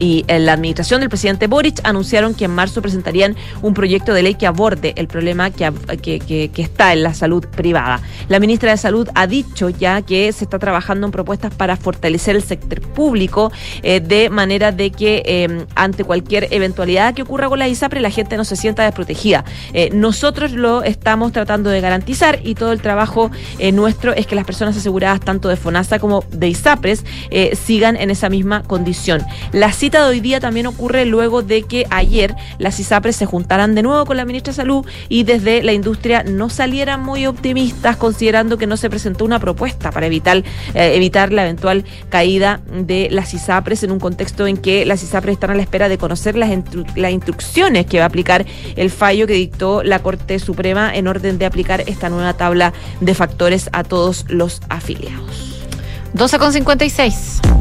y en la administración del presidente Boric anunciaron que en marzo presentarían un proyecto de ley que aborde el problema que, que, está en la salud privada. La ministra de Salud ha dicho ya que se está trabajando en propuestas para fortalecer el sector público eh, de manera de que eh, ante cualquier eventualidad que ocurra con la ISAPRE la gente no se sienta desprotegida. Eh, nosotros lo estamos tratando de garantizar y todo el trabajo nuestro es que las personas aseguradas tanto de FONASA como de ISAPRES sigan en esa misma condición. La de hoy día también ocurre luego de que ayer las ISAPRES se juntaran de nuevo con la ministra de Salud y desde la industria no salieran muy optimistas considerando que no se presentó una propuesta para evitar, eh, evitar la eventual caída de las ISAPRES en un contexto en que las ISAPRES están a la espera de conocer las, las instrucciones que va a aplicar el fallo que dictó la Corte Suprema en orden de aplicar esta nueva tabla de factores a todos los afiliados. 12 con 56.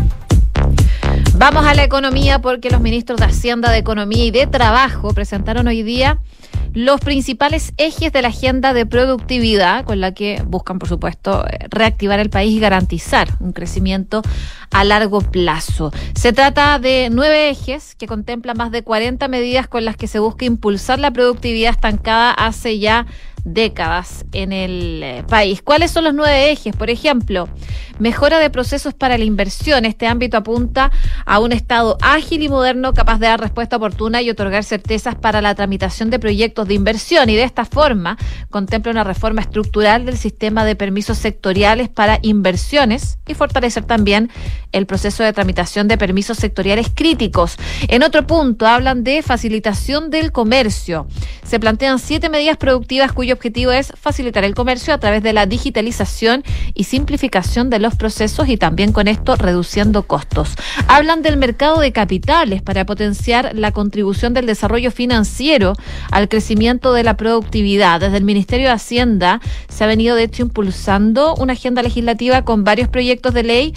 Vamos a la economía porque los ministros de Hacienda, de Economía y de Trabajo presentaron hoy día los principales ejes de la agenda de productividad con la que buscan, por supuesto, reactivar el país y garantizar un crecimiento a largo plazo. Se trata de nueve ejes que contemplan más de 40 medidas con las que se busca impulsar la productividad estancada hace ya décadas en el eh, país. ¿Cuáles son los nueve ejes? Por ejemplo, mejora de procesos para la inversión. Este ámbito apunta a un Estado ágil y moderno capaz de dar respuesta oportuna y otorgar certezas para la tramitación de proyectos de inversión y de esta forma contempla una reforma estructural del sistema de permisos sectoriales para inversiones y fortalecer también el proceso de tramitación de permisos sectoriales críticos. En otro punto hablan de facilitación del comercio. Se plantean siete medidas productivas cuyo objetivo es facilitar el comercio a través de la digitalización y simplificación de los procesos y también con esto reduciendo costos. Hablan del mercado de capitales para potenciar la contribución del desarrollo financiero al crecimiento de la productividad. Desde el Ministerio de Hacienda se ha venido de hecho impulsando una agenda legislativa con varios proyectos de ley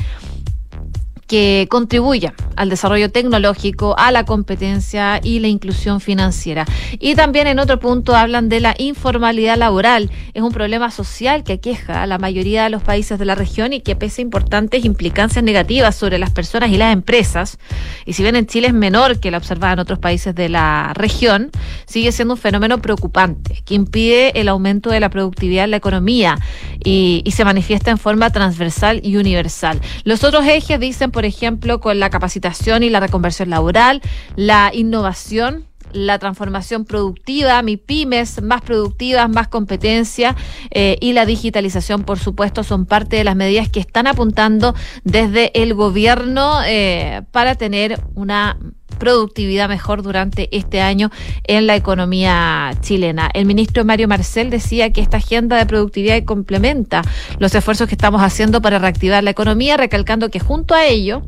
que contribuya al desarrollo tecnológico, a la competencia y la inclusión financiera. Y también en otro punto hablan de la informalidad laboral. Es un problema social que aqueja a la mayoría de los países de la región y que pese a importantes implicancias negativas sobre las personas y las empresas. Y si bien en Chile es menor que la observada en otros países de la región, sigue siendo un fenómeno preocupante que impide el aumento de la productividad en la economía y, y se manifiesta en forma transversal y universal. Los otros ejes dicen, por ejemplo, con la capacitación y la reconversión laboral, la innovación la transformación productiva, mi pymes más productivas, más competencia eh, y la digitalización, por supuesto, son parte de las medidas que están apuntando desde el gobierno eh, para tener una productividad mejor durante este año en la economía chilena. El ministro Mario Marcel decía que esta agenda de productividad complementa los esfuerzos que estamos haciendo para reactivar la economía, recalcando que junto a ello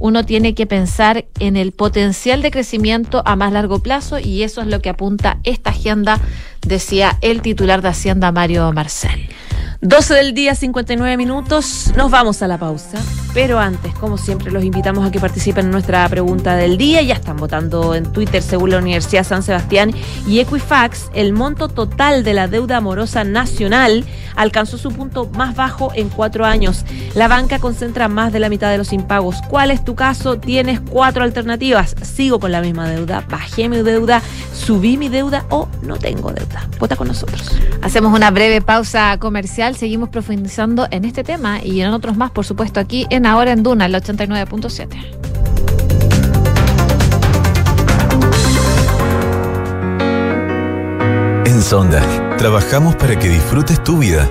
uno tiene que pensar en el potencial de crecimiento a más largo plazo y eso es lo que apunta esta agenda, decía el titular de Hacienda Mario Marcel. 12 del día, 59 minutos. Nos vamos a la pausa. Pero antes, como siempre, los invitamos a que participen en nuestra pregunta del día. Ya están votando en Twitter, según la Universidad San Sebastián y Equifax, el monto total de la deuda amorosa nacional alcanzó su punto más bajo en cuatro años. La banca concentra más de la mitad de los impagos. ¿Cuál es tu caso? Tienes cuatro alternativas. Sigo con la misma deuda, bajé mi deuda, subí mi deuda o no tengo deuda. Vota con nosotros. Hacemos una breve pausa comercial, seguimos profundizando en este tema y en otros más, por supuesto, aquí en Ahora en Duna, el 89.7. En Sonda, trabajamos para que disfrutes tu vida,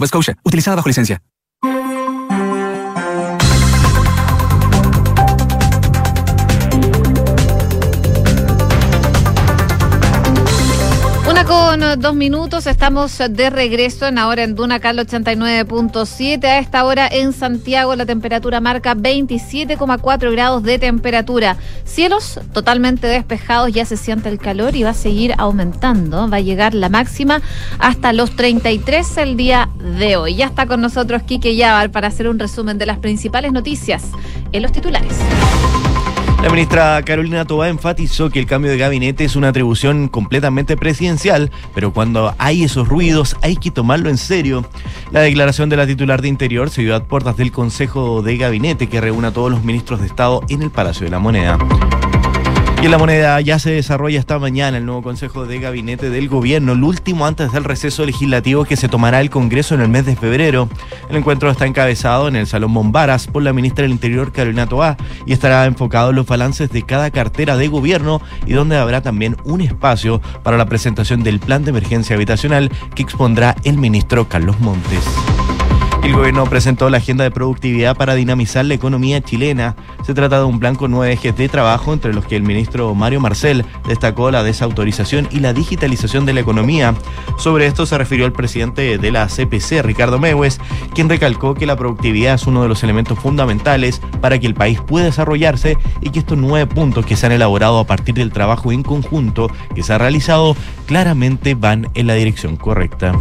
Scotia, utilizada bajo licencia. Con dos minutos, estamos de regreso en ahora en Duna Cal 89.7. A esta hora en Santiago la temperatura marca 27,4 grados de temperatura. Cielos totalmente despejados, ya se siente el calor y va a seguir aumentando. Va a llegar la máxima hasta los 33 el día de hoy. Ya está con nosotros Quique Yavar para hacer un resumen de las principales noticias en los titulares. La ministra Carolina Tobá enfatizó que el cambio de gabinete es una atribución completamente presidencial, pero cuando hay esos ruidos hay que tomarlo en serio. La declaración de la titular de Interior se dio a puertas del Consejo de Gabinete que reúne a todos los ministros de Estado en el Palacio de la Moneda. Y en la moneda ya se desarrolla esta mañana el nuevo Consejo de Gabinete del Gobierno, el último antes del receso legislativo que se tomará el Congreso en el mes de febrero. El encuentro está encabezado en el Salón Bombaras por la ministra del Interior, Carolina Toá, y estará enfocado en los balances de cada cartera de gobierno y donde habrá también un espacio para la presentación del plan de emergencia habitacional que expondrá el ministro Carlos Montes. El gobierno presentó la agenda de productividad para dinamizar la economía chilena. Se trata de un plan con nueve ejes de trabajo, entre los que el ministro Mario Marcel destacó la desautorización y la digitalización de la economía. Sobre esto se refirió el presidente de la CPC, Ricardo Mewes, quien recalcó que la productividad es uno de los elementos fundamentales para que el país pueda desarrollarse y que estos nueve puntos que se han elaborado a partir del trabajo en conjunto que se ha realizado claramente van en la dirección correcta.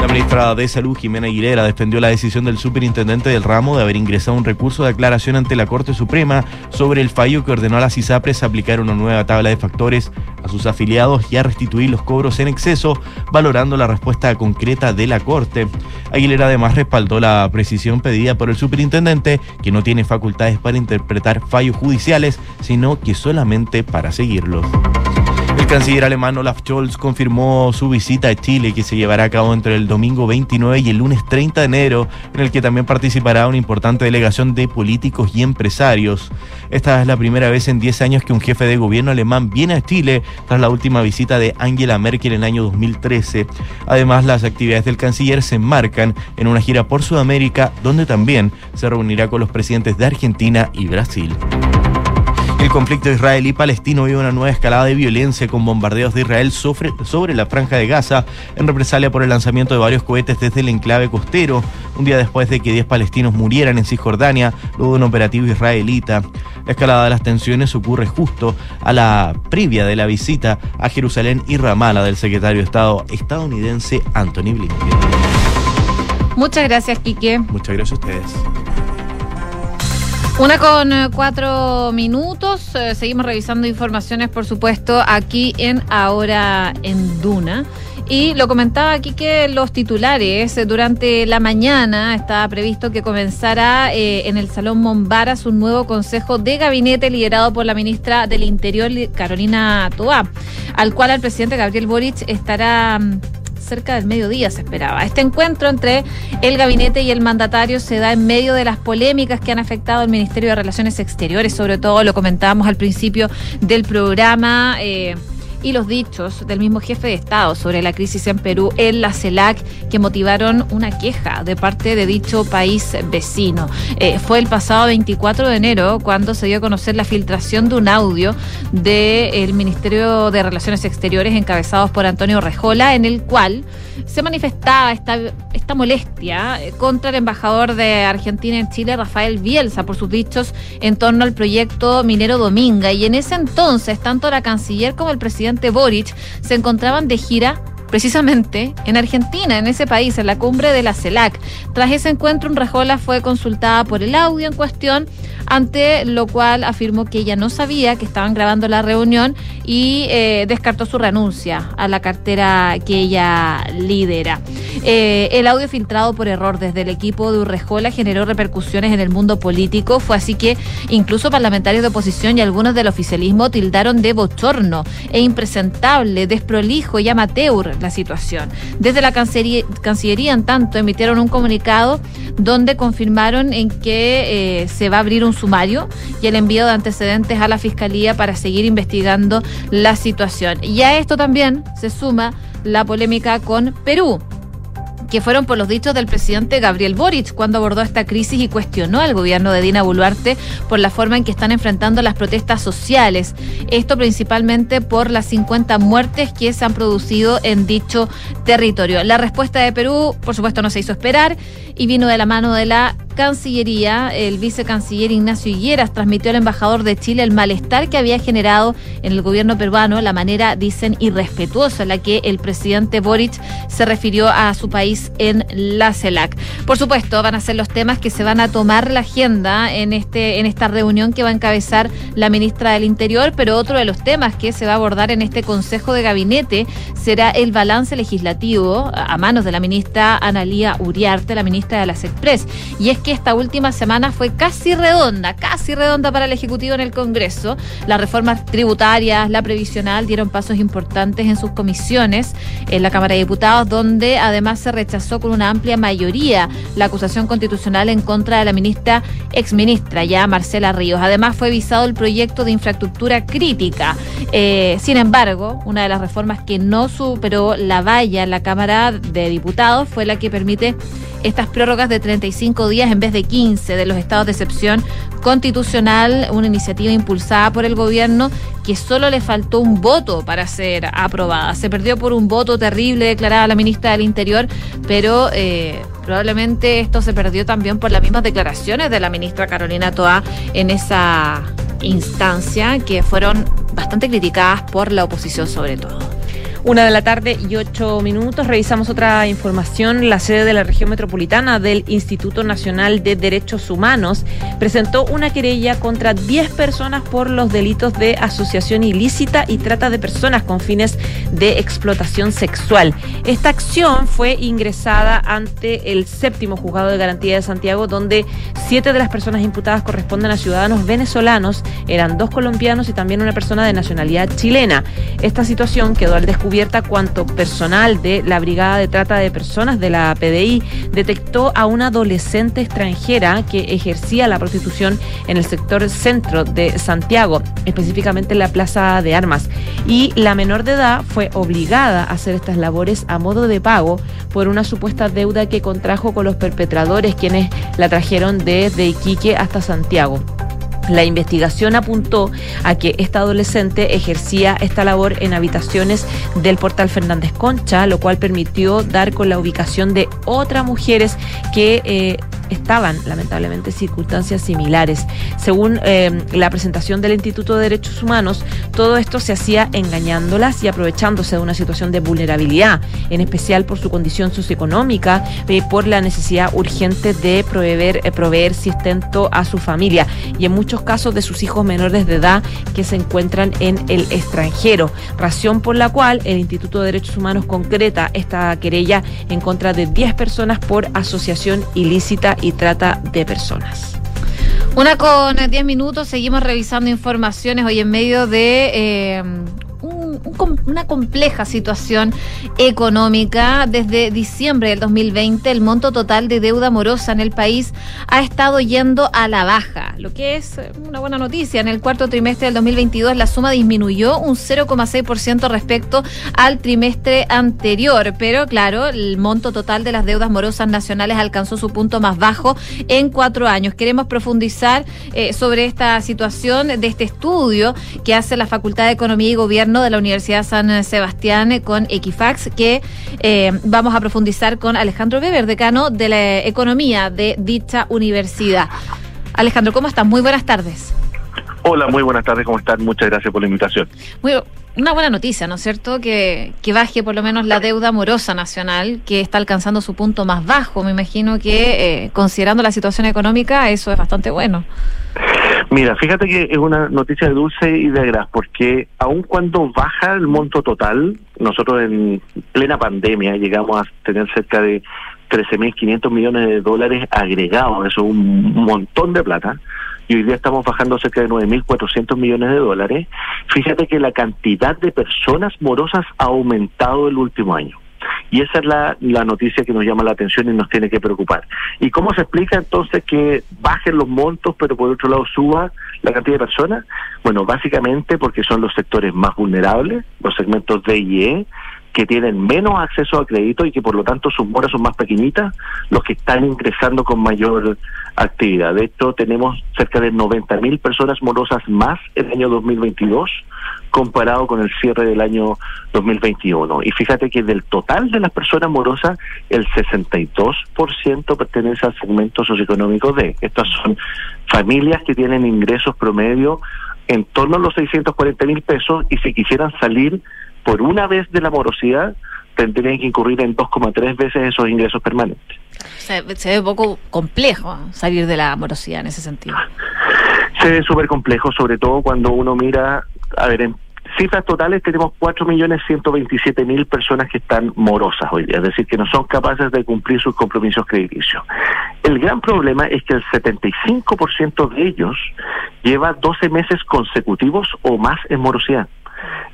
La ministra de Salud, Jimena Aguilera, defendió la decisión del superintendente del ramo de haber ingresado un recurso de aclaración ante la Corte Suprema sobre el fallo que ordenó a las ISAPRES aplicar una nueva tabla de factores a sus afiliados y a restituir los cobros en exceso, valorando la respuesta concreta de la Corte. Aguilera además respaldó la precisión pedida por el superintendente, que no tiene facultades para interpretar fallos judiciales, sino que solamente para seguirlos. Canciller alemán Olaf Scholz confirmó su visita a Chile que se llevará a cabo entre el domingo 29 y el lunes 30 de enero, en el que también participará una importante delegación de políticos y empresarios. Esta es la primera vez en 10 años que un jefe de gobierno alemán viene a Chile tras la última visita de Angela Merkel en el año 2013. Además, las actividades del canciller se enmarcan en una gira por Sudamérica, donde también se reunirá con los presidentes de Argentina y Brasil. El conflicto israelí-palestino vive una nueva escalada de violencia con bombardeos de Israel sobre, sobre, la franja de Gaza en represalia por el lanzamiento de varios cohetes desde el enclave costero, un día después de que 10 palestinos murieran en Cisjordania luego de un operativo israelita. La escalada de las tensiones ocurre justo a la previa de la visita a Jerusalén y Ramala del secretario de Estado estadounidense Anthony Blinken. Muchas gracias, Quique. Muchas gracias a ustedes. Una con eh, cuatro minutos. Eh, seguimos revisando informaciones, por supuesto, aquí en Ahora en Duna. Y lo comentaba aquí que los titulares eh, durante la mañana estaba previsto que comenzara en el Salón Mombaras un nuevo consejo de gabinete liderado por la ministra del Interior, Carolina Toá, al cual el presidente Gabriel Boric estará mm, cerca del mediodía se esperaba. Este encuentro entre el gabinete y el mandatario se da en medio de las polémicas que han afectado al Ministerio de Relaciones Exteriores, sobre todo lo comentábamos al principio del programa. Eh, y los dichos del mismo jefe de Estado sobre la crisis en Perú en la CELAC que motivaron una queja de parte de dicho país vecino. Eh, fue el pasado 24 de enero cuando se dio a conocer la filtración de un audio del Ministerio de Relaciones Exteriores encabezados por Antonio Rejola en el cual se manifestaba esta, esta molestia eh, contra el embajador de Argentina en Chile, Rafael Bielsa, por sus dichos en torno al proyecto minero Dominga. Y en ese entonces, tanto la canciller como el presidente Boric se encontraban de gira precisamente en Argentina, en ese país, en la cumbre de la CELAC. Tras ese encuentro, un Rejola fue consultada por el audio en cuestión, ante lo cual afirmó que ella no sabía que estaban grabando la reunión y eh, descartó su renuncia a la cartera que ella lidera. Eh, el audio filtrado por error desde el equipo de Urrejola generó repercusiones en el mundo político. Fue así que incluso parlamentarios de oposición y algunos del oficialismo tildaron de bochorno e impresentable, desprolijo y amateur la situación. Desde la Cancillería, Cancillería en tanto, emitieron un comunicado donde confirmaron en que eh, se va a abrir un sumario y el envío de antecedentes a la Fiscalía para seguir investigando la situación. Y a esto también se suma la polémica con Perú que fueron por los dichos del presidente Gabriel Boric cuando abordó esta crisis y cuestionó al gobierno de Dina Boluarte por la forma en que están enfrentando las protestas sociales. Esto principalmente por las 50 muertes que se han producido en dicho territorio. La respuesta de Perú, por supuesto, no se hizo esperar y vino de la mano de la Cancillería, el vicecanciller Ignacio Higueras transmitió al embajador de Chile el malestar que había generado en el gobierno peruano la manera, dicen, irrespetuosa en la que el presidente Boric se refirió a su país en la CELAC. Por supuesto, van a ser los temas que se van a tomar la agenda en, este, en esta reunión que va a encabezar la ministra del Interior, pero otro de los temas que se va a abordar en este Consejo de Gabinete será el balance legislativo a manos de la ministra Analía Uriarte, la ministra de las Express. Y es que esta última semana fue casi redonda, casi redonda para el Ejecutivo en el Congreso. Las reformas tributarias, la previsional dieron pasos importantes en sus comisiones en la Cámara de Diputados, donde además se rechazó con una amplia mayoría la acusación constitucional en contra de la ministra, exministra ya Marcela Ríos. Además fue visado el proyecto de infraestructura crítica. Eh, sin embargo, una de las reformas que no superó la valla en la Cámara de Diputados fue la que permite estas prórrogas de 35 días en vez de 15 de los estados de excepción constitucional, una iniciativa impulsada por el gobierno que solo le faltó un voto para ser aprobada. Se perdió por un voto terrible declarada la ministra del Interior, pero eh, probablemente esto se perdió también por las mismas declaraciones de la ministra Carolina Toa en esa instancia que fueron bastante criticadas por la oposición sobre todo. Una de la tarde y ocho minutos. Revisamos otra información. La sede de la región metropolitana del Instituto Nacional de Derechos Humanos presentó una querella contra 10 personas por los delitos de asociación ilícita y trata de personas con fines de explotación sexual. Esta acción fue ingresada ante el séptimo juzgado de garantía de Santiago, donde siete de las personas imputadas corresponden a ciudadanos venezolanos, eran dos colombianos y también una persona de nacionalidad chilena. Esta situación quedó al descubierto cuanto personal de la Brigada de Trata de Personas de la PDI detectó a una adolescente extranjera que ejercía la prostitución en el sector centro de Santiago, específicamente en la Plaza de Armas. Y la menor de edad fue obligada a hacer estas labores a modo de pago por una supuesta deuda que contrajo con los perpetradores quienes la trajeron desde Iquique hasta Santiago. La investigación apuntó a que esta adolescente ejercía esta labor en habitaciones del portal Fernández Concha, lo cual permitió dar con la ubicación de otras mujeres que eh, estaban lamentablemente en circunstancias similares. Según eh, la presentación del Instituto de Derechos Humanos, todo esto se hacía engañándolas y aprovechándose de una situación de vulnerabilidad, en especial por su condición socioeconómica, y por la necesidad urgente de proveer, eh, proveer sustento a su familia y en muchos casos de sus hijos menores de edad que se encuentran en el extranjero, razón por la cual el Instituto de Derechos Humanos concreta esta querella en contra de 10 personas por asociación ilícita y trata de personas. Una con 10 minutos, seguimos revisando informaciones hoy en medio de eh, una compleja situación económica. Desde diciembre del 2020, el monto total de deuda morosa en el país ha estado yendo a la baja, lo que es eh, una buena noticia. En el cuarto trimestre del 2022, la suma disminuyó un 0,6% respecto al trimestre anterior, pero claro, el monto total de las deudas morosas nacionales alcanzó su punto más bajo en cuatro años. Queremos profundizar eh, sobre esta situación de este estudio que hace la Facultad de Economía y Gobierno de la Universidad San Sebastián con Equifax, que eh, vamos a profundizar con Alejandro Weber, decano de la Economía de dicha universidad. Alejandro, ¿cómo estás? Muy buenas tardes. Hola, muy buenas tardes, ¿cómo están? Muchas gracias por la invitación. Muy, una buena noticia, ¿no es cierto? Que, que baje por lo menos la deuda morosa nacional, que está alcanzando su punto más bajo. Me imagino que, eh, considerando la situación económica, eso es bastante bueno. Mira, fíjate que es una noticia de dulce y de gras, porque aun cuando baja el monto total, nosotros en plena pandemia llegamos a tener cerca de 13.500 millones de dólares agregados, eso es un montón de plata, y hoy día estamos bajando cerca de 9.400 millones de dólares. Fíjate que la cantidad de personas morosas ha aumentado el último año. Y esa es la, la noticia que nos llama la atención y nos tiene que preocupar. ¿Y cómo se explica entonces que bajen los montos, pero por otro lado suba la cantidad de personas? Bueno, básicamente porque son los sectores más vulnerables, los segmentos D y E, que tienen menos acceso a crédito y que por lo tanto sus moras son más pequeñitas, los que están ingresando con mayor actividad. De hecho, tenemos cerca de 90.000 personas morosas más el año 2022 comparado con el cierre del año 2021. Y fíjate que del total de las personas morosas, el 62% pertenece al segmento socioeconómico D. Estas son familias que tienen ingresos promedio en torno a los 640 mil pesos y si quisieran salir por una vez de la morosidad, tendrían que incurrir en 2,3 veces esos ingresos permanentes. Se, se ve poco complejo salir de la morosidad en ese sentido. Se ve súper complejo, sobre todo cuando uno mira, a ver, cifras totales tenemos 4.127.000 personas que están morosas hoy día, es decir, que no son capaces de cumplir sus compromisos crediticios. El gran problema es que el 75% de ellos lleva 12 meses consecutivos o más en morosidad.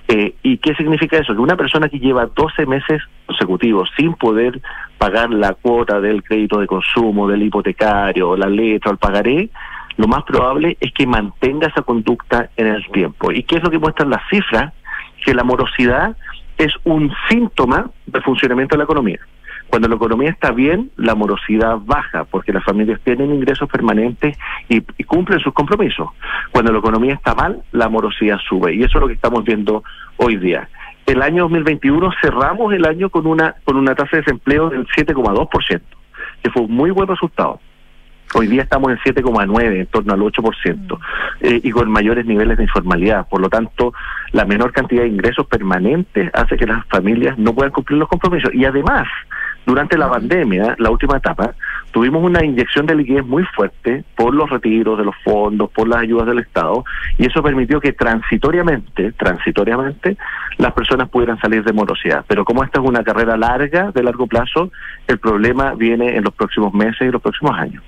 Eh, ¿Y qué significa eso? Que una persona que lleva 12 meses consecutivos sin poder pagar la cuota del crédito de consumo, del hipotecario, la letra el pagaré, lo más probable es que mantenga esa conducta en el tiempo. ¿Y qué es lo que muestran las cifras? Que la morosidad es un síntoma del funcionamiento de la economía. Cuando la economía está bien, la morosidad baja, porque las familias tienen ingresos permanentes y, y, cumplen sus compromisos. Cuando la economía está mal, la morosidad sube. Y eso es lo que estamos viendo hoy día. El año 2021 cerramos el año con una, con una tasa de desempleo del 7,2%, que fue un muy buen resultado. Hoy día estamos en 7,9, en torno al 8%, eh, y con mayores niveles de informalidad. Por lo tanto, la menor cantidad de ingresos permanentes hace que las familias no puedan cumplir los compromisos. Y además, durante la pandemia, la última etapa, tuvimos una inyección de liquidez muy fuerte por los retiros de los fondos, por las ayudas del Estado, y eso permitió que transitoriamente, transitoriamente, las personas pudieran salir de morosidad. Pero como esta es una carrera larga, de largo plazo, el problema viene en los próximos meses y los próximos años.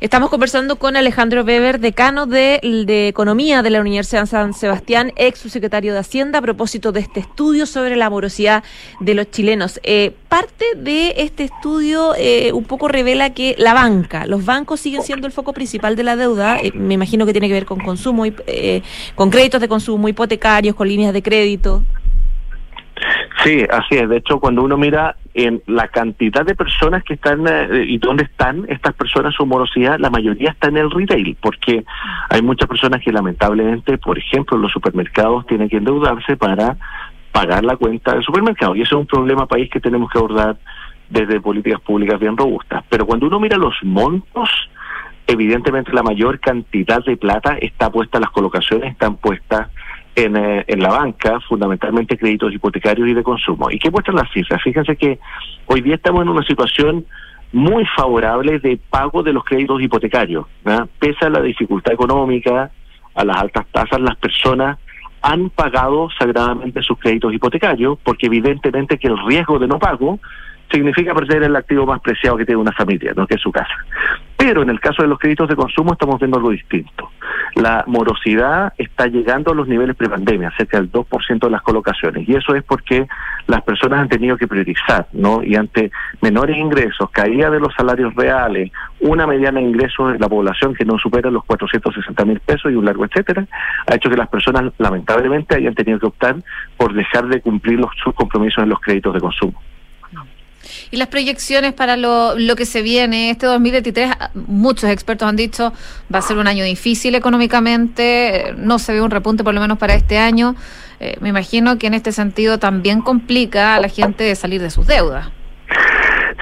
Estamos conversando con Alejandro Weber, decano de, Economía de la Universidad San Sebastián, ex subsecretario de Hacienda, a propósito de este estudio sobre la morosidad de los chilenos. Eh, parte de este estudio eh, un poco revela que la banca, los bancos siguen siendo el foco principal de la deuda. Eh, me imagino que tiene que ver con consumo, eh, con créditos de consumo, hipotecarios, con líneas de crédito. Sí, así es. De hecho, cuando uno mira en la cantidad de personas que están eh, y dónde están estas personas, su morosidad, la mayoría está en el retail, porque hay muchas personas que lamentablemente, por ejemplo, los supermercados tienen que endeudarse para pagar la cuenta del supermercado. Y eso es un problema país que tenemos que abordar desde políticas públicas bien robustas. Pero cuando uno mira los montos, evidentemente la mayor cantidad de plata está puesta, las colocaciones están puestas en, eh, en, la banca, fundamentalmente créditos hipotecarios y de consumo. ¿Y qué muestran las cifras? Fíjense que hoy día estamos en una situación muy favorable de pago de los créditos hipotecarios. Pese a la dificultad económica, a las altas tasas, las personas han pagado sagradamente sus créditos hipotecarios porque evidentemente que el riesgo de no pago significa perder el activo más preciado que tiene una familia, ¿no? que es su casa. Pero en el caso de los créditos de consumo estamos viendo algo distinto. La morosidad está llegando a los niveles prepandemia, cerca del 2% de las colocaciones, y eso es porque las personas han tenido que priorizar, ¿no? Y ante menores ingresos, caída de los salarios reales, una mediana de ingresos de la población que no supera los 460 mil pesos y un largo etcétera, ha hecho que las personas lamentablemente hayan tenido que optar por dejar de cumplir los, sus compromisos en los créditos de consumo. Y las proyecciones para lo, lo que se viene, este 2023, muchos expertos han dicho, va a ser un año difícil económicamente, no se ve un repunte por lo menos para este año. Eh, me imagino que en este sentido también complica a la gente de salir de sus deudas.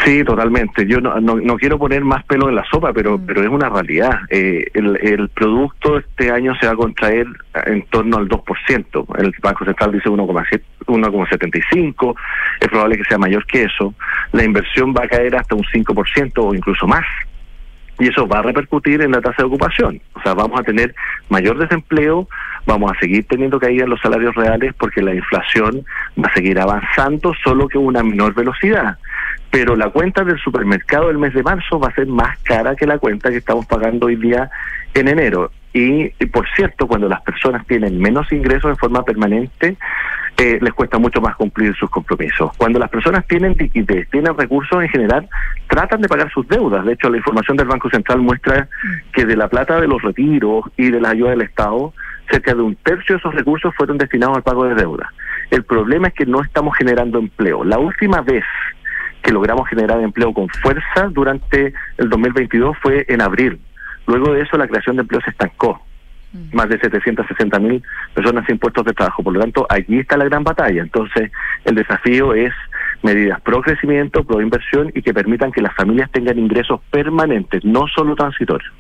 Sí, totalmente. Yo no, no, no, quiero poner más pelo en la sopa, pero, mm. pero es una realidad. Eh, el, el producto este año se va a contraer en torno al 2%. El Banco Central dice 1,75. Es probable que sea mayor que eso. La inversión va a caer hasta un 5% o incluso más. Y eso va a repercutir en la tasa de ocupación. O sea, vamos a tener mayor desempleo, vamos a seguir teniendo caída en los salarios reales porque la inflación va a seguir avanzando, solo que a una menor velocidad pero la cuenta del supermercado del mes de marzo va a ser más cara que la cuenta que estamos pagando hoy día en enero. Y, por cierto, cuando las personas tienen menos ingresos en forma permanente, eh, les cuesta mucho más cumplir sus compromisos. Cuando las personas tienen liquidez, tienen recursos en general, tratan de pagar sus deudas. De hecho, la información del Banco Central muestra que de la plata de los retiros y de la ayuda del Estado, cerca de un tercio de esos recursos fueron destinados al pago de deuda. El problema es que no estamos generando empleo. La última vez que logramos generar empleo con fuerza durante el 2022 fue en abril. Luego de eso la creación de empleo se estancó. Más de 760 mil personas sin puestos de trabajo. Por lo tanto, allí está la gran batalla. Entonces, el desafío es medidas pro crecimiento, pro inversión y que permitan que las familias tengan ingresos permanentes, no solo transitorios.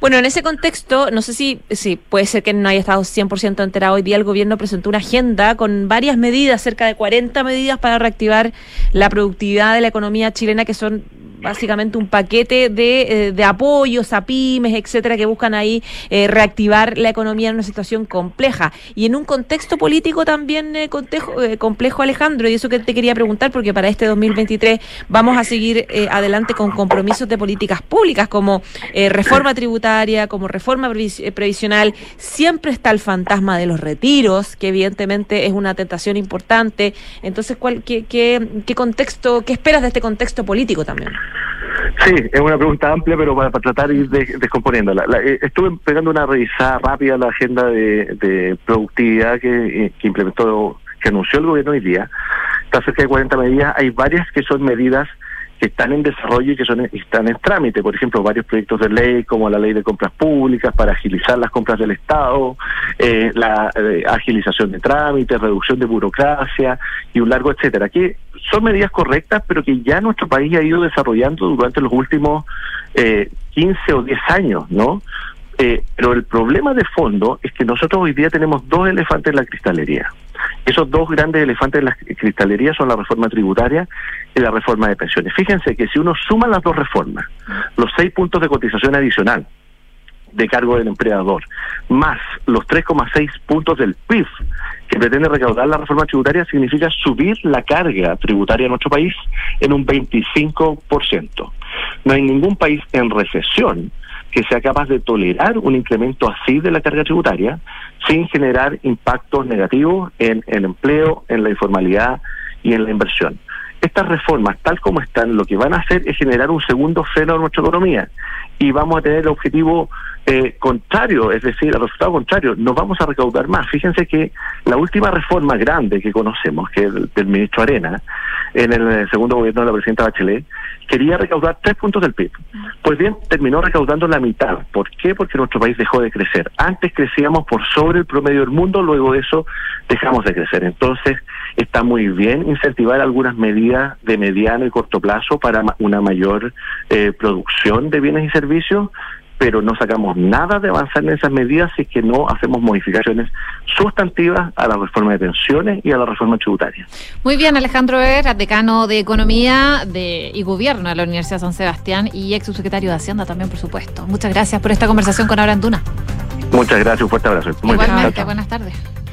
Bueno, en ese contexto, no sé si, si puede ser que no haya estado 100% enterado. Hoy día el gobierno presentó una agenda con varias medidas, cerca de 40 medidas para reactivar la productividad de la economía chilena, que son básicamente un paquete de, eh, de apoyos a pymes, etcétera, que buscan ahí eh, reactivar la economía en una situación compleja. Y en un contexto político también eh, contejo- eh, complejo, Alejandro, y eso que te quería preguntar, porque para este 2023 vamos a seguir eh, adelante con compromisos de políticas públicas como eh, tributaria, como reforma eh, previsional. Siempre está el fantasma de los retiros, que evidentemente es una tentación importante. Entonces, ¿cuál, qué, qué, qué contexto, qué esperas de este contexto político también? Sí, es una pregunta amplia, pero para, tratar de ir de- descomponiéndola. La- eh, estuve pegando una revisada rápida a la agenda de, productividad que, eh, que implementó, que anunció el gobierno hoy día. Está cerca de 40 medidas. Hay varias que son medidas que están en desarrollo y que son están en trámite. Por ejemplo, varios proyectos de ley como la ley de compras públicas para agilizar las compras del Estado, eh, la eh, agilización de trámites, reducción de burocracia y un largo etcétera. Que son medidas correctas, pero que ya nuestro país ha ido desarrollando durante los últimos eh, 15 o 10 años, ¿no? Eh, pero el problema de fondo es que nosotros hoy día tenemos dos elefantes en la cristalería. Esos dos grandes elefantes en la cristalería son la reforma tributaria y la reforma de pensiones. Fíjense que si uno suma las dos reformas, los seis puntos de cotización adicional de cargo del empleador, más los 3,6 puntos del PIB que pretende recaudar la reforma tributaria, significa subir la carga tributaria en nuestro país en un 25%. No hay ningún país en recesión que sea capaz de tolerar un incremento así de la carga tributaria sin generar impactos negativos en el empleo, en la informalidad y en la inversión. Estas reformas, tal como están, lo que van a hacer es generar un segundo freno a nuestra economía y vamos a tener el objetivo eh, contrario, es decir, el resultado contrario, no vamos a recaudar más. Fíjense que la última reforma grande que conocemos, que es el del ministro Arena, en el segundo gobierno de la presidenta Bachelet, quería recaudar tres puntos del PIB. Pues bien, terminó recaudando la mitad. ¿Por qué? Porque nuestro país dejó de crecer. Antes crecíamos por sobre el promedio del mundo, luego de eso dejamos de crecer. Entonces, está muy bien incentivar algunas medidas de mediano y corto plazo para una mayor eh, producción de bienes y servicios, pero no sacamos nada de avanzar en esas medidas si es que no hacemos modificaciones sustantivas a la reforma de pensiones y a la reforma tributaria. Muy bien, Alejandro Ver, decano de Economía de, y Gobierno de la Universidad San Sebastián y ex subsecretario de Hacienda también, por supuesto. Muchas gracias por esta conversación con Ahora en Duna. Muchas gracias, un fuerte abrazo. Muy bien, Igualmente, chao. buenas tardes.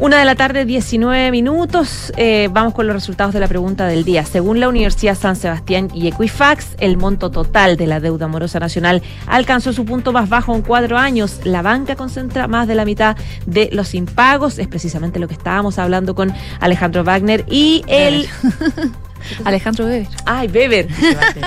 Una de la tarde, 19 minutos. Eh, vamos con los resultados de la pregunta del día. Según la Universidad San Sebastián y Equifax, el monto total de la deuda amorosa nacional alcanzó su punto más bajo en cuatro años. La banca concentra más de la mitad de los impagos. Es precisamente lo que estábamos hablando con Alejandro Wagner y el. *laughs* Alejandro Weber. Ay, Weber.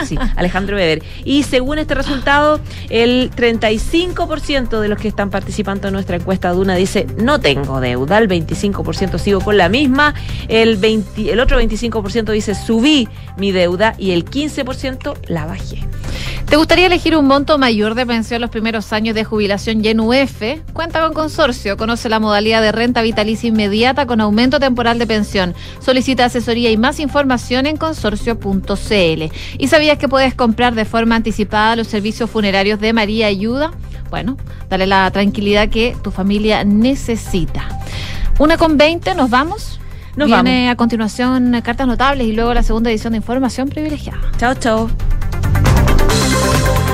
Sí, Alejandro Weber. Y según este resultado, el 35% de los que están participando en nuestra encuesta Duna dice no tengo deuda, el 25% sigo con la misma, el, 20 el otro 25% dice subí mi deuda y el 15% la bajé. ¿Te gustaría elegir un monto mayor de pensión los primeros años de jubilación y en UF? Cuenta con consorcio. Conoce la modalidad de renta vitalicia inmediata con aumento temporal de pensión. Solicita asesoría y más información en consorcio.cl. ¿Y sabías que puedes comprar de forma anticipada los servicios funerarios de María Ayuda? Bueno, dale la tranquilidad que tu familia necesita. Una con 20, nos vamos. Nos Viene a continuación cartas notables y luego la segunda edición de información privilegiada. Chao, chao.